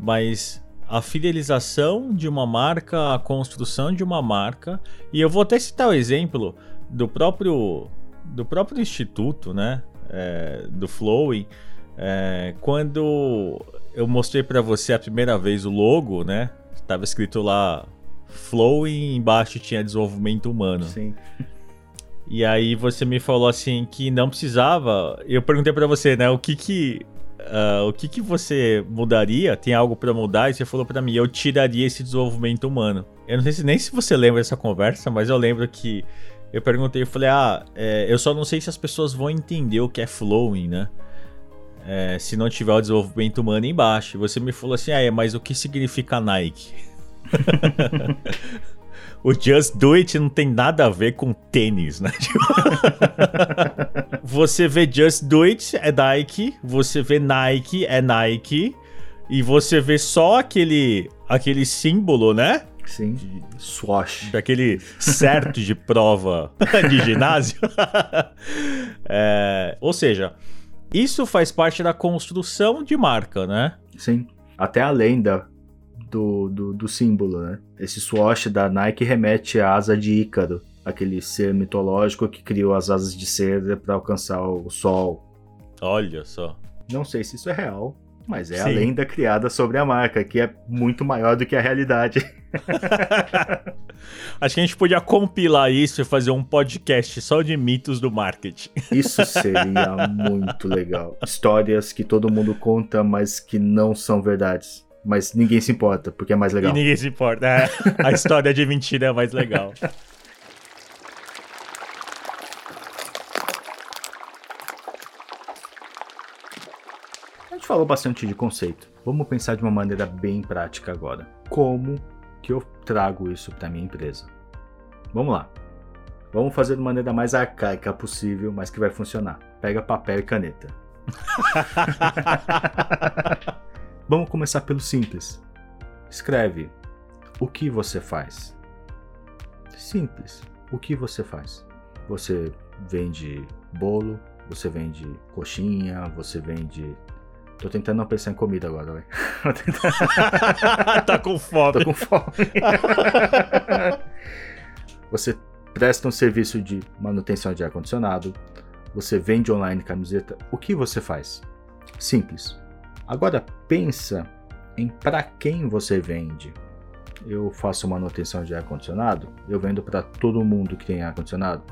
[SPEAKER 2] Mas a fidelização de uma marca, a construção de uma marca, e eu vou até citar o exemplo do próprio do próprio instituto, né, é, do Flowing, é, quando eu mostrei para você a primeira vez o logo, né, estava escrito lá Flow e embaixo tinha desenvolvimento humano.
[SPEAKER 1] Sim.
[SPEAKER 2] E aí você me falou assim que não precisava. Eu perguntei para você, né, o que que uh, o que que você mudaria? Tem algo para mudar? E você falou para mim, eu tiraria esse desenvolvimento humano. Eu não sei se, nem se você lembra dessa conversa, mas eu lembro que eu perguntei, eu falei, ah, é, eu só não sei se as pessoas vão entender o que é flowing, né? É, se não tiver o desenvolvimento humano embaixo. Você me falou assim, ah, é, mas o que significa Nike? o Just Do It não tem nada a ver com tênis, né? você vê Just Do It é Nike, você vê Nike é Nike, e você vê só aquele, aquele símbolo, né?
[SPEAKER 1] Sim, de swash.
[SPEAKER 2] Daquele certo de prova de ginásio. é, ou seja, isso faz parte da construção de marca, né?
[SPEAKER 1] Sim. Até além da, do, do, do símbolo, né? Esse swash da Nike remete à asa de Ícaro, aquele ser mitológico que criou as asas de seda para alcançar o sol.
[SPEAKER 2] Olha só.
[SPEAKER 1] Não sei se isso é real, mas é Sim. a lenda criada sobre a marca, que é muito maior do que a realidade.
[SPEAKER 2] Acho que a gente podia compilar isso e fazer um podcast só de mitos do marketing.
[SPEAKER 1] Isso seria muito legal. Histórias que todo mundo conta, mas que não são verdades mas ninguém se importa, porque é mais legal.
[SPEAKER 2] E ninguém se importa. É, a história de mentira é mais legal.
[SPEAKER 1] A gente falou bastante de conceito. Vamos pensar de uma maneira bem prática agora. Como que eu trago isso para minha empresa? Vamos lá. Vamos fazer de maneira mais arcaica possível, mas que vai funcionar. Pega papel e caneta. Vamos começar pelo simples. Escreve o que você faz. Simples. O que você faz? Você vende bolo, você vende coxinha, você vende. Tô tentando não pensar em comida agora, velho.
[SPEAKER 2] tá com fome.
[SPEAKER 1] Tô com fome. você presta um serviço de manutenção de ar-condicionado, você vende online camiseta. O que você faz? Simples. Agora pensa em para quem você vende. Eu faço manutenção de ar condicionado, eu vendo para todo mundo que tem ar condicionado?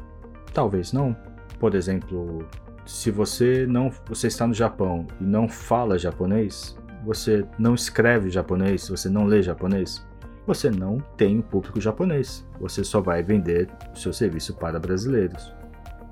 [SPEAKER 1] Talvez não. Por exemplo, se você não você está no Japão e não fala japonês, você não escreve japonês, você não lê japonês, você não tem o público japonês. Você só vai vender o seu serviço para brasileiros.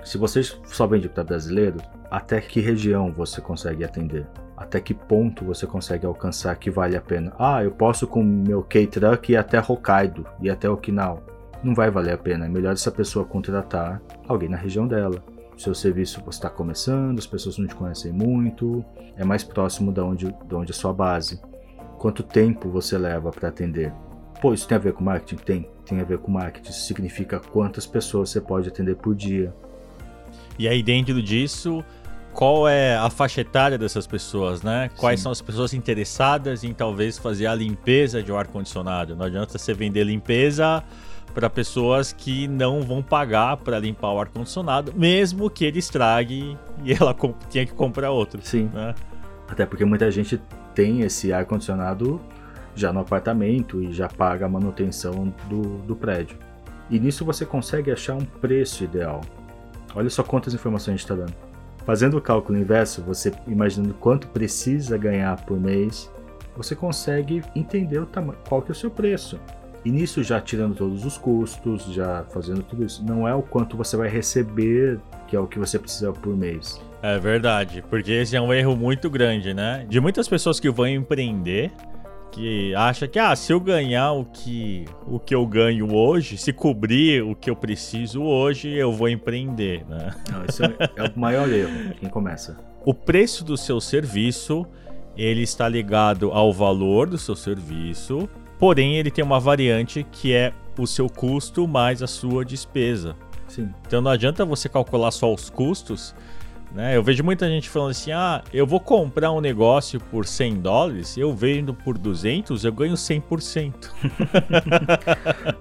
[SPEAKER 1] Se você só vende para brasileiros, até que região você consegue atender? Até que ponto você consegue alcançar que vale a pena. Ah, eu posso com meu K-Truck ir até Hokkaido e até Okinawa. Não vai valer a pena. É melhor essa pessoa contratar alguém na região dela. Seu serviço está começando, as pessoas não te conhecem muito, é mais próximo de onde, de onde é a sua base. Quanto tempo você leva para atender? Pô, isso tem a ver com marketing? Tem, tem a ver com marketing. Isso significa quantas pessoas você pode atender por dia.
[SPEAKER 2] E aí, dentro disso, qual é a faixa etária dessas pessoas, né? Quais Sim. são as pessoas interessadas em talvez fazer a limpeza de um ar-condicionado. Não adianta você vender limpeza para pessoas que não vão pagar para limpar o ar-condicionado, mesmo que ele estrague e ela tenha que comprar outro.
[SPEAKER 1] Sim.
[SPEAKER 2] Né?
[SPEAKER 1] Até porque muita gente tem esse ar-condicionado já no apartamento e já paga a manutenção do, do prédio. E nisso você consegue achar um preço ideal. Olha só quantas informações a gente está dando. Fazendo o cálculo inverso, você imaginando quanto precisa ganhar por mês, você consegue entender qual que é o seu preço. E nisso já tirando todos os custos, já fazendo tudo isso, não é o quanto você vai receber, que é o que você precisa por mês.
[SPEAKER 2] É verdade, porque esse é um erro muito grande, né? De muitas pessoas que vão empreender, que acha que ah, se eu ganhar o que o que eu ganho hoje, se cobrir o que eu preciso hoje, eu vou empreender, né?
[SPEAKER 1] Não, esse é, é o maior erro, quem começa.
[SPEAKER 2] O preço do seu serviço, ele está ligado ao valor do seu serviço Porém, ele tem uma variante que é o seu custo mais a sua despesa.
[SPEAKER 1] Sim.
[SPEAKER 2] Então não adianta você calcular só os custos. Né? Eu vejo muita gente falando assim: ah, eu vou comprar um negócio por 100 dólares, eu vendo por 200, eu ganho 100%.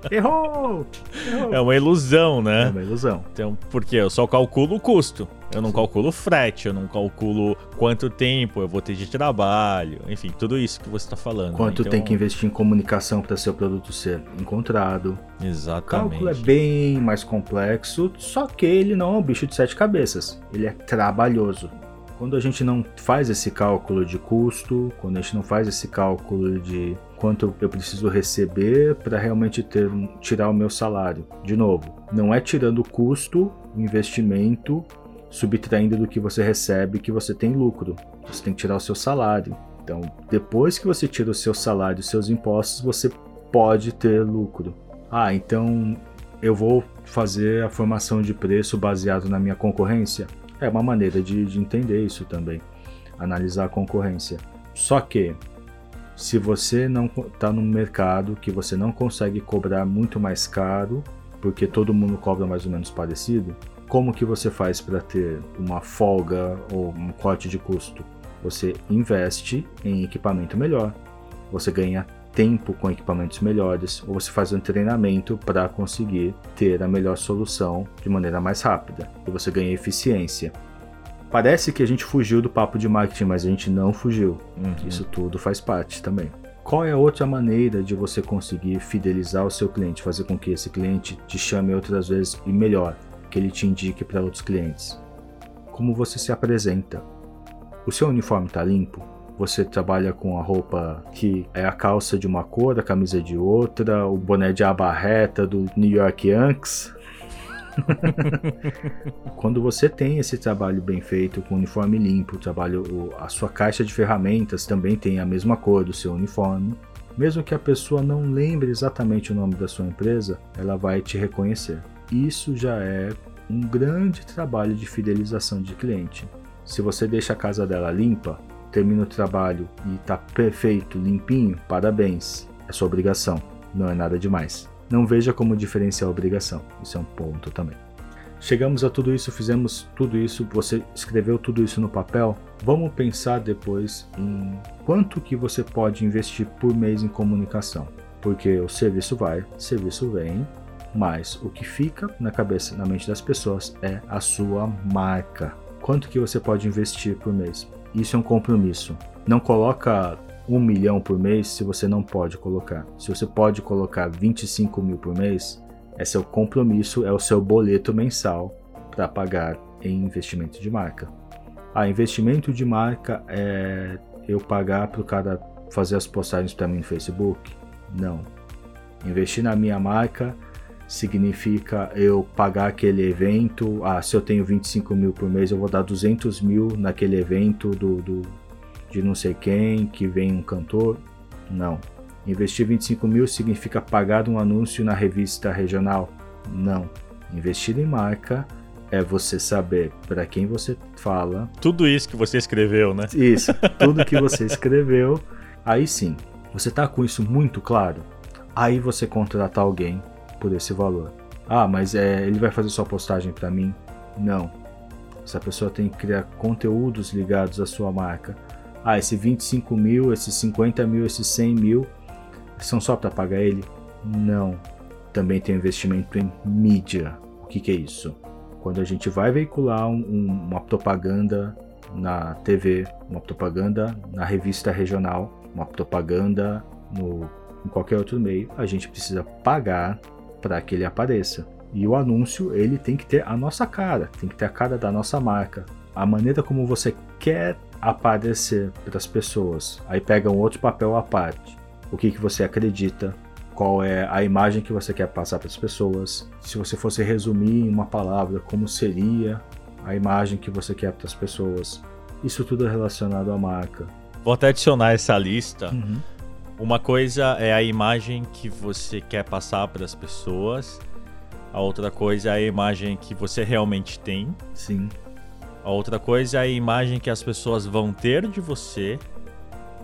[SPEAKER 1] Errou!
[SPEAKER 2] Errou! É uma ilusão, né?
[SPEAKER 1] É uma ilusão.
[SPEAKER 2] Então, porque eu só calculo o custo. Eu não calculo frete, eu não calculo quanto tempo eu vou ter de trabalho, enfim, tudo isso que você está falando.
[SPEAKER 1] Quanto
[SPEAKER 2] né?
[SPEAKER 1] então... tem que investir em comunicação para seu produto ser encontrado.
[SPEAKER 2] Exatamente. O
[SPEAKER 1] cálculo é bem mais complexo, só que ele não é um bicho de sete cabeças. Ele é trabalhoso. Quando a gente não faz esse cálculo de custo, quando a gente não faz esse cálculo de quanto eu preciso receber para realmente ter, tirar o meu salário. De novo, não é tirando o custo, o investimento subtraindo do que você recebe que você tem lucro. Você tem que tirar o seu salário. Então, depois que você tira o seu salário e seus impostos, você pode ter lucro. Ah, então eu vou fazer a formação de preço baseado na minha concorrência? É uma maneira de, de entender isso também, analisar a concorrência. Só que, se você não está num mercado que você não consegue cobrar muito mais caro, porque todo mundo cobra mais ou menos parecido, como que você faz para ter uma folga ou um corte de custo? Você investe em equipamento melhor, você ganha tempo com equipamentos melhores, ou você faz um treinamento para conseguir ter a melhor solução de maneira mais rápida, e você ganha eficiência. Parece que a gente fugiu do papo de marketing, mas a gente não fugiu. Uhum. Isso tudo faz parte também. Qual é a outra maneira de você conseguir fidelizar o seu cliente, fazer com que esse cliente te chame outras vezes e melhor? Que ele te indique para outros clientes. Como você se apresenta. O seu uniforme está limpo? Você trabalha com a roupa que é a calça de uma cor, a camisa de outra, o boné de aba reta do New York Yankees? Quando você tem esse trabalho bem feito, com uniforme limpo, o trabalho, a sua caixa de ferramentas também tem a mesma cor do seu uniforme, mesmo que a pessoa não lembre exatamente o nome da sua empresa, ela vai te reconhecer. Isso já é um grande trabalho de fidelização de cliente. Se você deixa a casa dela limpa, termina o trabalho e está perfeito, limpinho, parabéns. É sua obrigação, não é nada demais. Não veja como diferenciar a obrigação, isso é um ponto também. Chegamos a tudo isso, fizemos tudo isso, você escreveu tudo isso no papel. Vamos pensar depois em quanto que você pode investir por mês em comunicação. Porque o serviço vai, o serviço vem, mas o que fica na cabeça, na mente das pessoas é a sua marca. Quanto que você pode investir por mês? Isso é um compromisso. Não coloca um milhão por mês se você não pode colocar. Se você pode colocar 25 mil por mês, é seu compromisso, é o seu boleto mensal para pagar em investimento de marca. Ah, investimento de marca é eu pagar para o cara fazer as postagens para mim no Facebook? Não. Investir na minha marca significa eu pagar aquele evento. Ah, se eu tenho 25 mil por mês, eu vou dar 200 mil naquele evento do, do de não sei quem, que vem um cantor. Não. Investir 25 mil significa pagar um anúncio na revista regional? Não. Investir em marca é você saber para quem você fala.
[SPEAKER 2] Tudo isso que você escreveu, né?
[SPEAKER 1] Isso, tudo que você escreveu. Aí sim, você tá com isso muito claro? Aí você contratar alguém por esse valor. Ah, mas é, ele vai fazer sua postagem para mim? Não. Essa pessoa tem que criar conteúdos ligados à sua marca. Ah, esse 25 mil, esses 50 mil, esses 100 mil são só para pagar ele? Não. Também tem investimento em mídia. O que, que é isso? Quando a gente vai veicular um, um, uma propaganda na TV, uma propaganda na revista regional, uma propaganda no, em qualquer outro meio, a gente precisa pagar para que ele apareça. E o anúncio, ele tem que ter a nossa cara, tem que ter a cara da nossa marca, a maneira como você quer aparecer para as pessoas. Aí pega um outro papel à parte. O que, que você acredita, qual é a imagem que você quer passar para as pessoas. Se você fosse resumir em uma palavra, como seria a imagem que você quer para as pessoas. Isso tudo é relacionado à marca.
[SPEAKER 2] Vou até adicionar essa lista. Uhum. Uma coisa é a imagem que você quer passar para as pessoas. A outra coisa é a imagem que você realmente tem.
[SPEAKER 1] Sim.
[SPEAKER 2] A outra coisa é a imagem que as pessoas vão ter de você.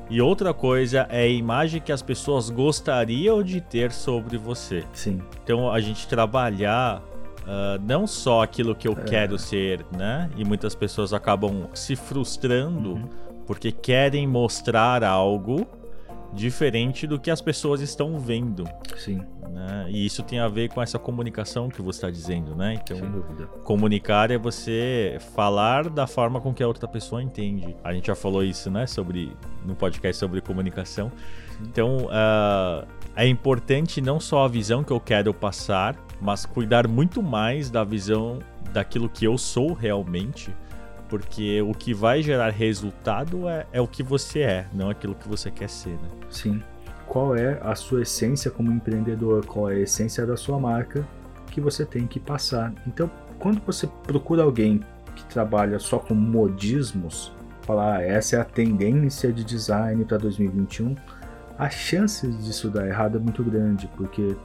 [SPEAKER 2] E outra coisa é a imagem que as pessoas gostariam de ter sobre você.
[SPEAKER 1] Sim.
[SPEAKER 2] Então a gente trabalhar uh, não só aquilo que eu é. quero ser, né? E muitas pessoas acabam se frustrando uhum. porque querem mostrar algo diferente do que as pessoas estão vendo.
[SPEAKER 1] Sim.
[SPEAKER 2] Né? E isso tem a ver com essa comunicação que você está dizendo, né? Então, comunicar é você falar da forma com que a outra pessoa entende. A gente já falou isso, né? Sobre no podcast sobre comunicação. Sim. Então, uh, é importante não só a visão que eu quero passar, mas cuidar muito mais da visão daquilo que eu sou realmente porque o que vai gerar resultado é, é o que você é, não aquilo que você quer ser, né?
[SPEAKER 1] Sim. Qual é a sua essência como empreendedor? Qual é a essência da sua marca que você tem que passar? Então, quando você procura alguém que trabalha só com modismos, falar ah, essa é a tendência de design para 2021, a chance disso dar errado é muito grande, porque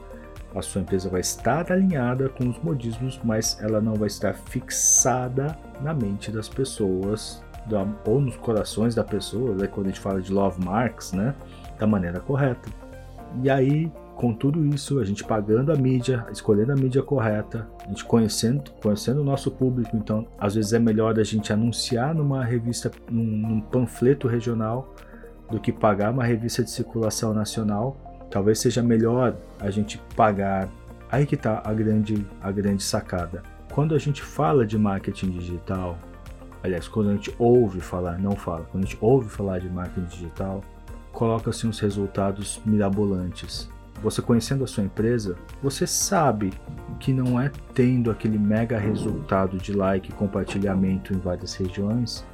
[SPEAKER 1] a sua empresa vai estar alinhada com os modismos, mas ela não vai estar fixada na mente das pessoas da, ou nos corações da pessoa, né, quando a gente fala de love marks, né, da maneira correta. E aí, com tudo isso, a gente pagando a mídia, escolhendo a mídia correta, a gente conhecendo, conhecendo o nosso público, então às vezes é melhor a gente anunciar numa revista, num, num panfleto regional, do que pagar uma revista de circulação nacional Talvez seja melhor a gente pagar. Aí que está a grande, a grande sacada. Quando a gente fala de marketing digital, aliás, quando a gente ouve falar, não fala, quando a gente ouve falar de marketing digital, coloca-se uns resultados mirabolantes. Você conhecendo a sua empresa, você sabe que não é tendo aquele mega resultado de like compartilhamento em várias regiões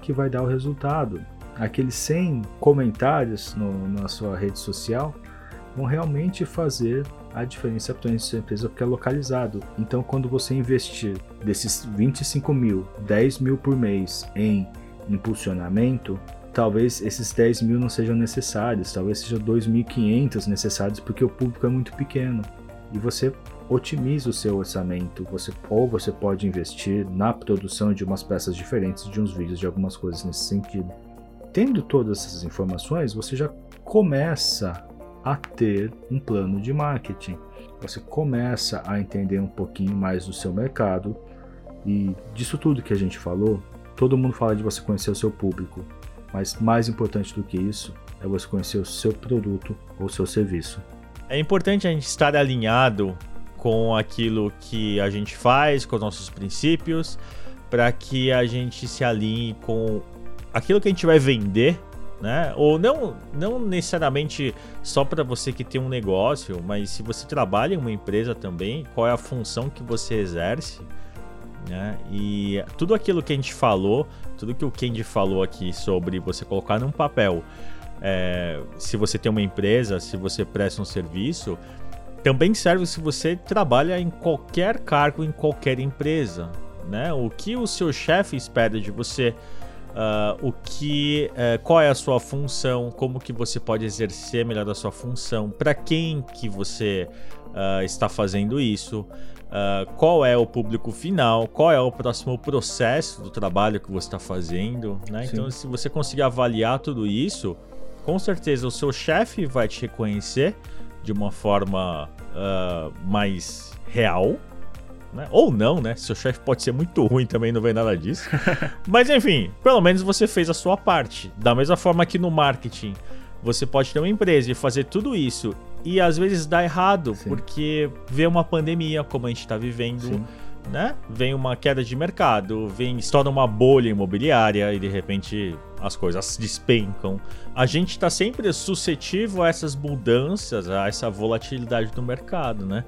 [SPEAKER 1] que vai dar o resultado. Aqueles 100 comentários no, na sua rede social vão realmente fazer a diferença para a sua empresa porque é localizado. Então, quando você investir desses 25 mil, 10 mil por mês em impulsionamento, talvez esses 10 mil não sejam necessários, talvez sejam 2.500 necessários porque o público é muito pequeno. E você otimiza o seu orçamento, você, ou você pode investir na produção de umas peças diferentes, de uns vídeos, de algumas coisas nesse sentido. Tendo todas essas informações, você já começa a ter um plano de marketing. Você começa a entender um pouquinho mais do seu mercado e disso tudo que a gente falou, todo mundo fala de você conhecer o seu público, mas mais importante do que isso é você conhecer o seu produto ou seu serviço.
[SPEAKER 2] É importante a gente estar alinhado com aquilo que a gente faz, com os nossos princípios, para que a gente se alinhe com aquilo que a gente vai vender né? Ou não, não necessariamente só para você que tem um negócio, mas se você trabalha em uma empresa também, qual é a função que você exerce, né? E tudo aquilo que a gente falou, tudo que o Kendi falou aqui sobre você colocar num papel, é, se você tem uma empresa, se você presta um serviço, também serve se você trabalha em qualquer cargo, em qualquer empresa, né? O que o seu chefe espera de você Uh, o que, uh, qual é a sua função, como que você pode exercer melhor a sua função, para quem que você uh, está fazendo isso, qual é o público final, qual é o próximo processo do trabalho que você está fazendo, né? Então, se você conseguir avaliar tudo isso, com certeza o seu chefe vai te reconhecer de uma forma mais real, né? Ou não, né? Seu chefe pode ser muito ruim também, não vem nada disso. Mas enfim, pelo menos você fez a sua parte. Da mesma forma que no marketing, você pode ter uma empresa e fazer tudo isso e às vezes dá errado, Sim. porque vê uma pandemia como a gente está vivendo. Sim. Né? Vem uma queda de mercado, vem estoura uma bolha imobiliária e de repente as coisas despencam. A gente está sempre suscetível a essas mudanças, a essa volatilidade do mercado, né?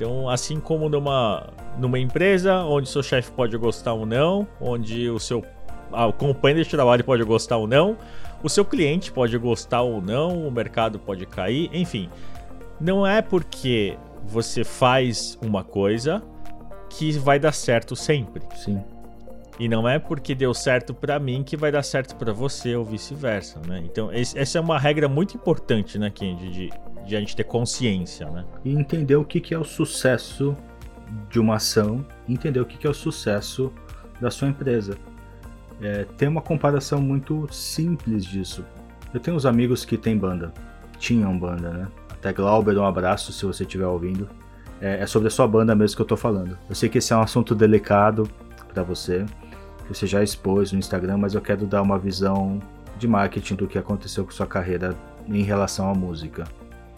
[SPEAKER 2] Então, assim como numa, numa empresa onde seu chefe pode gostar ou não, onde o seu o companheiro de trabalho pode gostar ou não, o seu cliente pode gostar ou não, o mercado pode cair, enfim. não é porque você faz uma coisa que vai dar certo sempre.
[SPEAKER 1] Sim.
[SPEAKER 2] E não é porque deu certo para mim que vai dar certo para você ou vice-versa, né? Então, esse, essa é uma regra muito importante, né, Kendi, de, de a gente ter consciência, né?
[SPEAKER 1] E entender o que, que é o sucesso de uma ação, entender o que, que é o sucesso da sua empresa. É, tem uma comparação muito simples disso. Eu tenho uns amigos que têm banda, tinham banda, né? Até Glauber, um abraço se você estiver ouvindo. É, é, sobre a sua banda mesmo que eu tô falando. Eu sei que esse é um assunto delicado para você, você já expôs no Instagram, mas eu quero dar uma visão de marketing do que aconteceu com sua carreira em relação à música.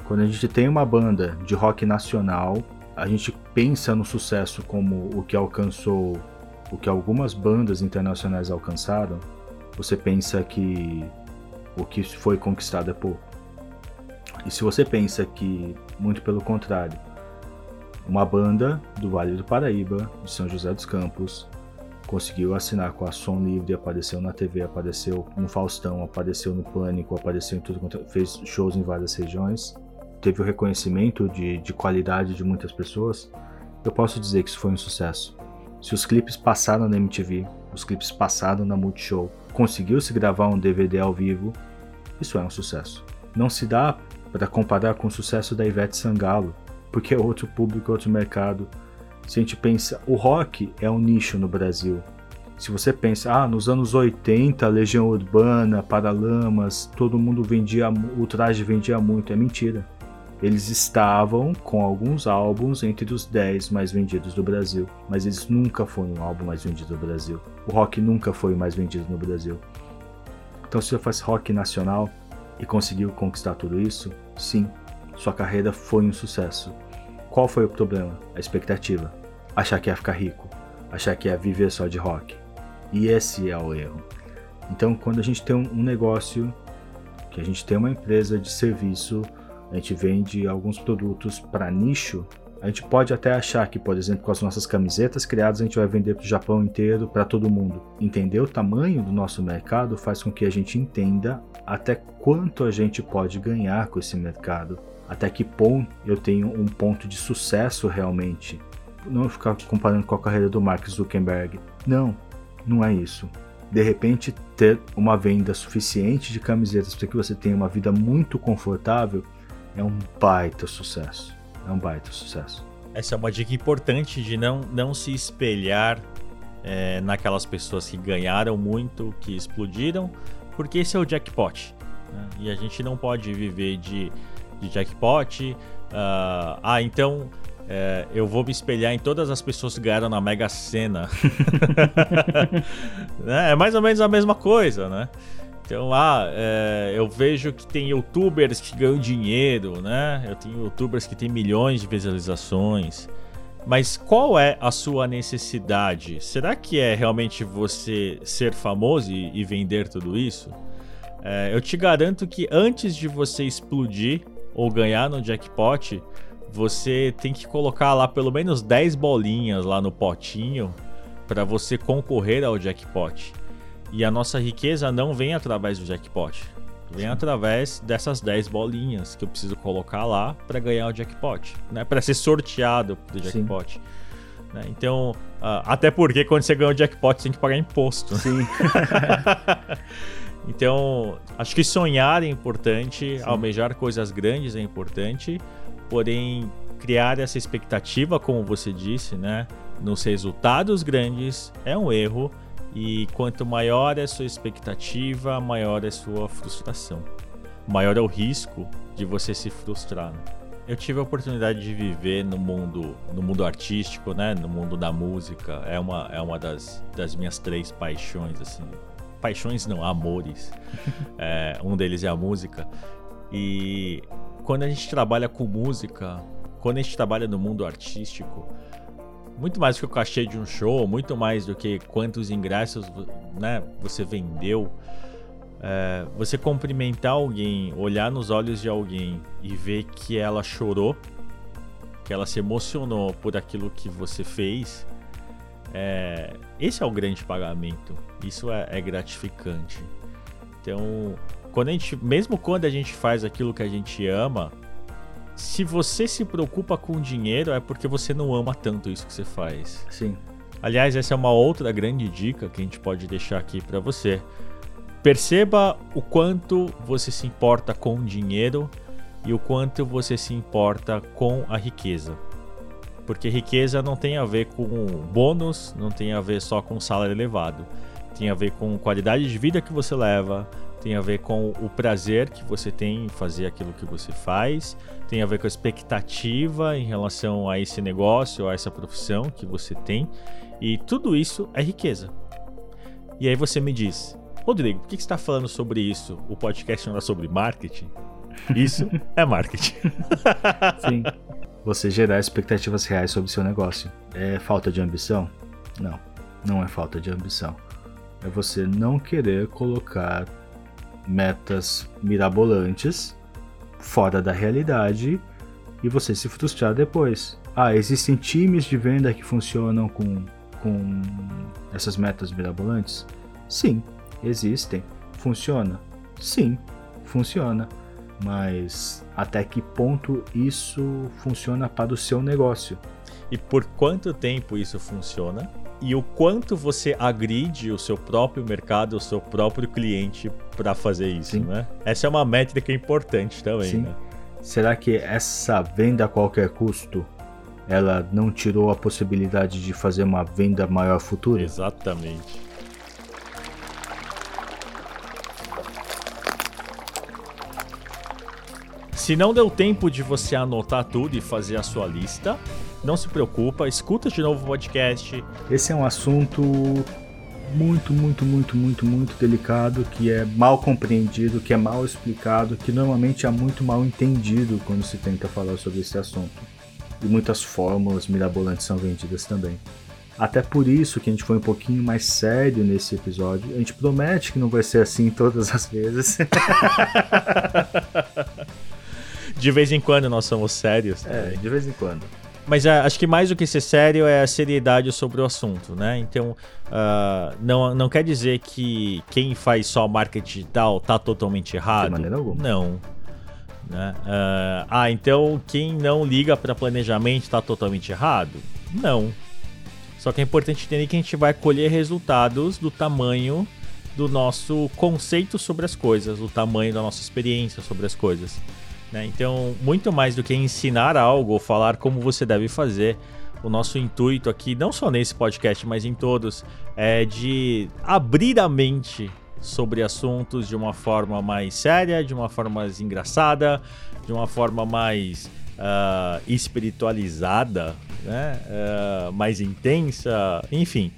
[SPEAKER 1] Quando a gente tem uma banda de rock nacional, a gente pensa no sucesso como o que alcançou, o que algumas bandas internacionais alcançaram, você pensa que o que foi conquistado é pouco. E se você pensa que, muito pelo contrário, uma banda do Vale do Paraíba, de São José dos Campos, conseguiu assinar com a Som Livre, apareceu na TV, apareceu no Faustão, apareceu no Pânico, apareceu em tudo quanto fez shows em várias regiões, teve o reconhecimento de, de qualidade de muitas pessoas, eu posso dizer que isso foi um sucesso. Se os clipes passaram na MTV, os clipes passaram na Multishow, conseguiu se gravar um DVD ao vivo, isso é um sucesso. Não se dá para comparar com o sucesso da Ivete Sangalo, porque é outro público, outro mercado. Se a gente pensa, o rock é um nicho no Brasil. Se você pensa, ah, nos anos 80, Legião Urbana, Paralamas, todo mundo vendia, o traje vendia muito, é mentira. Eles estavam com alguns álbuns entre os 10 mais vendidos do Brasil, mas eles nunca foram o álbum mais vendido do Brasil. O rock nunca foi o mais vendido no Brasil. Então, se você faz rock nacional e conseguiu conquistar tudo isso, sim, sua carreira foi um sucesso. Qual foi o problema? A expectativa. Achar que ia ficar rico, achar que ia viver só de rock. E esse é o erro. Então, quando a gente tem um negócio, que a gente tem uma empresa de serviço, a gente vende alguns produtos para nicho, a gente pode até achar que, por exemplo, com as nossas camisetas criadas, a gente vai vender para o Japão inteiro, para todo mundo. Entender o tamanho do nosso mercado faz com que a gente entenda até quanto a gente pode ganhar com esse mercado. Até que ponto eu tenho um ponto de sucesso realmente. Não ficar comparando com a carreira do Mark Zuckerberg. Não, não é isso. De repente, ter uma venda suficiente de camisetas para que você tenha uma vida muito confortável é um baita sucesso. É um baita sucesso.
[SPEAKER 2] Essa é uma dica importante de não, não se espelhar é, naquelas pessoas que ganharam muito, que explodiram, porque esse é o jackpot. Né? E a gente não pode viver de, de jackpot. Uh, ah, então é, eu vou me espelhar em todas as pessoas que ganharam na Mega Sena. Né? é mais ou menos a mesma coisa, né? Então, ah, é, eu vejo que tem youtubers que ganham dinheiro, né? Eu tenho youtubers que têm milhões de visualizações. Mas qual é a sua necessidade? Será que é realmente você ser famoso e, e vender tudo isso? É, eu te garanto que antes de você explodir ou ganhar no jackpot, você tem que colocar lá pelo menos 10 bolinhas lá no potinho para você concorrer ao jackpot. E a nossa riqueza não vem através do jackpot. Vem através dessas 10 bolinhas que eu preciso colocar lá para ganhar o jackpot, né? Para ser sorteado do jackpot. Né? Então, uh, até porque quando você ganha o jackpot, você tem que pagar imposto.
[SPEAKER 1] Sim.
[SPEAKER 2] então, acho que sonhar é importante, Sim. almejar coisas grandes é importante, porém criar essa expectativa, como você disse, né, nos resultados grandes é um erro e quanto maior é a sua expectativa, maior é a sua frustração. Maior é o risco de você se frustrar. Né? Eu tive a oportunidade de viver no mundo, no mundo artístico, né? No mundo da música. É uma, é uma das, das minhas três paixões, assim. Paixões não, amores. é, um deles é a música. E quando a gente trabalha com música, quando a gente trabalha no mundo artístico, muito mais do que o cachê de um show, muito mais do que quantos ingressos né, você vendeu. É, você cumprimentar alguém, olhar nos olhos de alguém e ver que ela chorou, que ela se emocionou por aquilo que você fez, é, esse é o grande pagamento. Isso é, é gratificante. Então, quando a gente, mesmo quando a gente faz aquilo que a gente ama, se você se preocupa com dinheiro, é porque você não ama tanto isso que você faz.
[SPEAKER 1] Sim.
[SPEAKER 2] Aliás, essa é uma outra grande dica que a gente pode deixar aqui para você. Perceba o quanto você se importa com o dinheiro e o quanto você se importa com a riqueza. Porque riqueza não tem a ver com bônus, não tem a ver só com salário elevado. Tem a ver com qualidade de vida que você leva, tem a ver com o prazer que você tem em fazer aquilo que você faz, tem a ver com a expectativa em relação a esse negócio, a essa profissão que você tem, e tudo isso é riqueza. E aí você me diz, Rodrigo, por que você está falando sobre isso? O podcast não é sobre marketing? Isso é marketing.
[SPEAKER 1] Sim. Você gerar expectativas reais sobre seu negócio. É falta de ambição? Não, não é falta de ambição. É você não querer colocar metas mirabolantes fora da realidade e você se frustrar depois. Ah, existem times de venda que funcionam com, com essas metas mirabolantes? Sim, existem. Funciona? Sim, funciona. Mas até que ponto isso funciona para o seu negócio?
[SPEAKER 2] E por quanto tempo isso funciona? E o quanto você agride o seu próprio mercado, o seu próprio cliente para fazer isso, Sim. né? Essa é uma métrica importante também, Sim. né?
[SPEAKER 1] Será que essa venda a qualquer custo ela não tirou a possibilidade de fazer uma venda maior futura?
[SPEAKER 2] Exatamente. Se não deu tempo de você anotar tudo e fazer a sua lista, não se preocupa, escuta de novo o podcast.
[SPEAKER 1] Esse é um assunto muito, muito, muito, muito, muito delicado, que é mal compreendido, que é mal explicado, que normalmente é muito mal entendido quando se tenta falar sobre esse assunto. E muitas fórmulas mirabolantes são vendidas também. Até por isso que a gente foi um pouquinho mais sério nesse episódio. A gente promete que não vai ser assim todas as vezes.
[SPEAKER 2] de vez em quando nós somos sérios.
[SPEAKER 1] É, de vez em quando.
[SPEAKER 2] Mas uh, acho que mais do que ser sério é a seriedade sobre o assunto, né? Então, uh, não, não quer dizer que quem faz só marketing digital tá totalmente errado. De
[SPEAKER 1] maneira alguma.
[SPEAKER 2] Não. Né? Uh, ah, então quem não liga para planejamento está totalmente errado? Não. Só que é importante entender que a gente vai colher resultados do tamanho do nosso conceito sobre as coisas, do tamanho da nossa experiência sobre as coisas. Né? Então, muito mais do que ensinar algo ou falar como você deve fazer, o nosso intuito aqui, não só nesse podcast, mas em todos, é de abrir a mente sobre assuntos de uma forma mais séria, de uma forma mais engraçada, de uma forma mais uh, espiritualizada, né? Uh, mais intensa, enfim.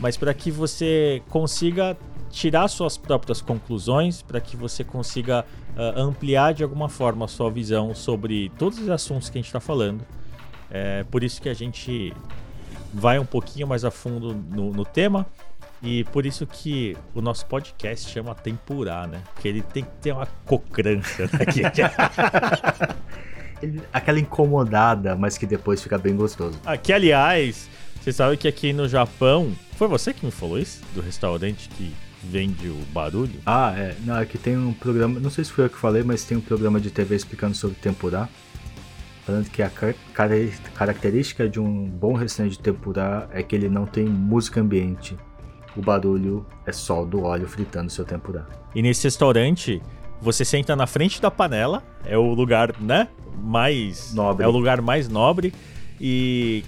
[SPEAKER 2] Mas para que você consiga tirar suas próprias conclusões, para que você consiga uh, ampliar de alguma forma a sua visão sobre todos os assuntos que a gente está falando. É por isso que a gente vai um pouquinho mais a fundo no, no tema. E por isso que o nosso podcast chama Tempurá, né? Porque ele tem que ter uma cocrância daqui.
[SPEAKER 1] Aquela incomodada, mas que depois fica bem gostoso.
[SPEAKER 2] Aqui, aliás, você sabe que aqui no Japão. Foi você que me falou isso? Do restaurante que vende o barulho?
[SPEAKER 1] Ah, é. Não, é que tem um programa, não sei se foi eu que falei, mas tem um programa de TV explicando sobre tempurá. Falando que a car característica de um bom restaurante de tempurá é que ele não tem música ambiente. O barulho é só do óleo fritando seu tempurá.
[SPEAKER 2] E nesse restaurante, você senta na frente da panela, é o lugar, né? Mais
[SPEAKER 1] nobre.
[SPEAKER 2] É o lugar mais nobre e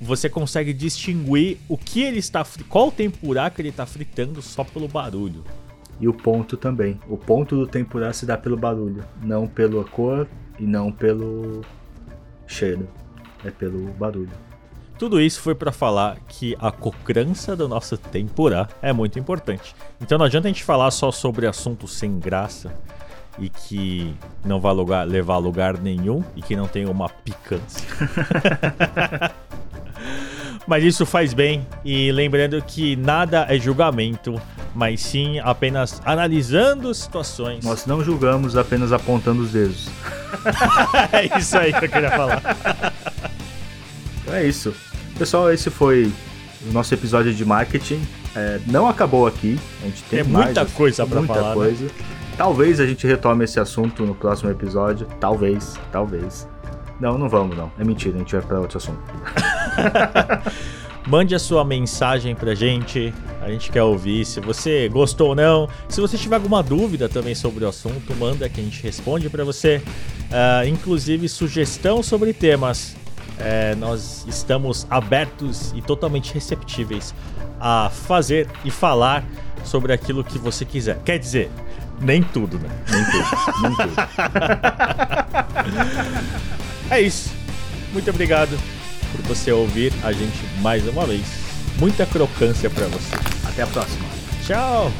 [SPEAKER 2] você consegue distinguir o que ele está qual tempurá que ele está fritando só pelo barulho.
[SPEAKER 1] E o ponto também. O ponto do tempurá se dá pelo barulho, não pela cor e não pelo cheiro. É pelo barulho.
[SPEAKER 2] Tudo isso foi para falar que a cocrança do nosso tempurá é muito importante. Então não adianta a gente falar só sobre assuntos sem graça e que não vai lugar, levar a lugar nenhum e que não tem uma picância. Mas isso faz bem. E lembrando que nada é julgamento, mas sim apenas analisando situações.
[SPEAKER 1] Nós não julgamos, apenas apontando os dedos.
[SPEAKER 2] é isso aí que eu queria falar.
[SPEAKER 1] Então é isso. Pessoal, esse foi o nosso episódio de marketing. É, não acabou aqui. A gente tem,
[SPEAKER 2] tem muita mais, coisa para falar. Né?
[SPEAKER 1] Coisa. Né? Talvez a gente retome esse assunto no próximo episódio. Talvez, talvez. Não, não vamos, não. É mentira, a gente vai para outro assunto.
[SPEAKER 2] Mande a sua mensagem pra gente, a gente quer ouvir se você gostou ou não. Se você tiver alguma dúvida também sobre o assunto, manda que a gente responde para você. Uh, inclusive, sugestão sobre temas. É, nós estamos abertos e totalmente receptíveis a fazer e falar sobre aquilo que você quiser. Quer dizer, nem tudo, né?
[SPEAKER 1] Nem tudo. nem tudo.
[SPEAKER 2] é isso. Muito obrigado por você ouvir a gente mais uma vez. Muita crocância para você.
[SPEAKER 1] Até a próxima.
[SPEAKER 2] Tchau.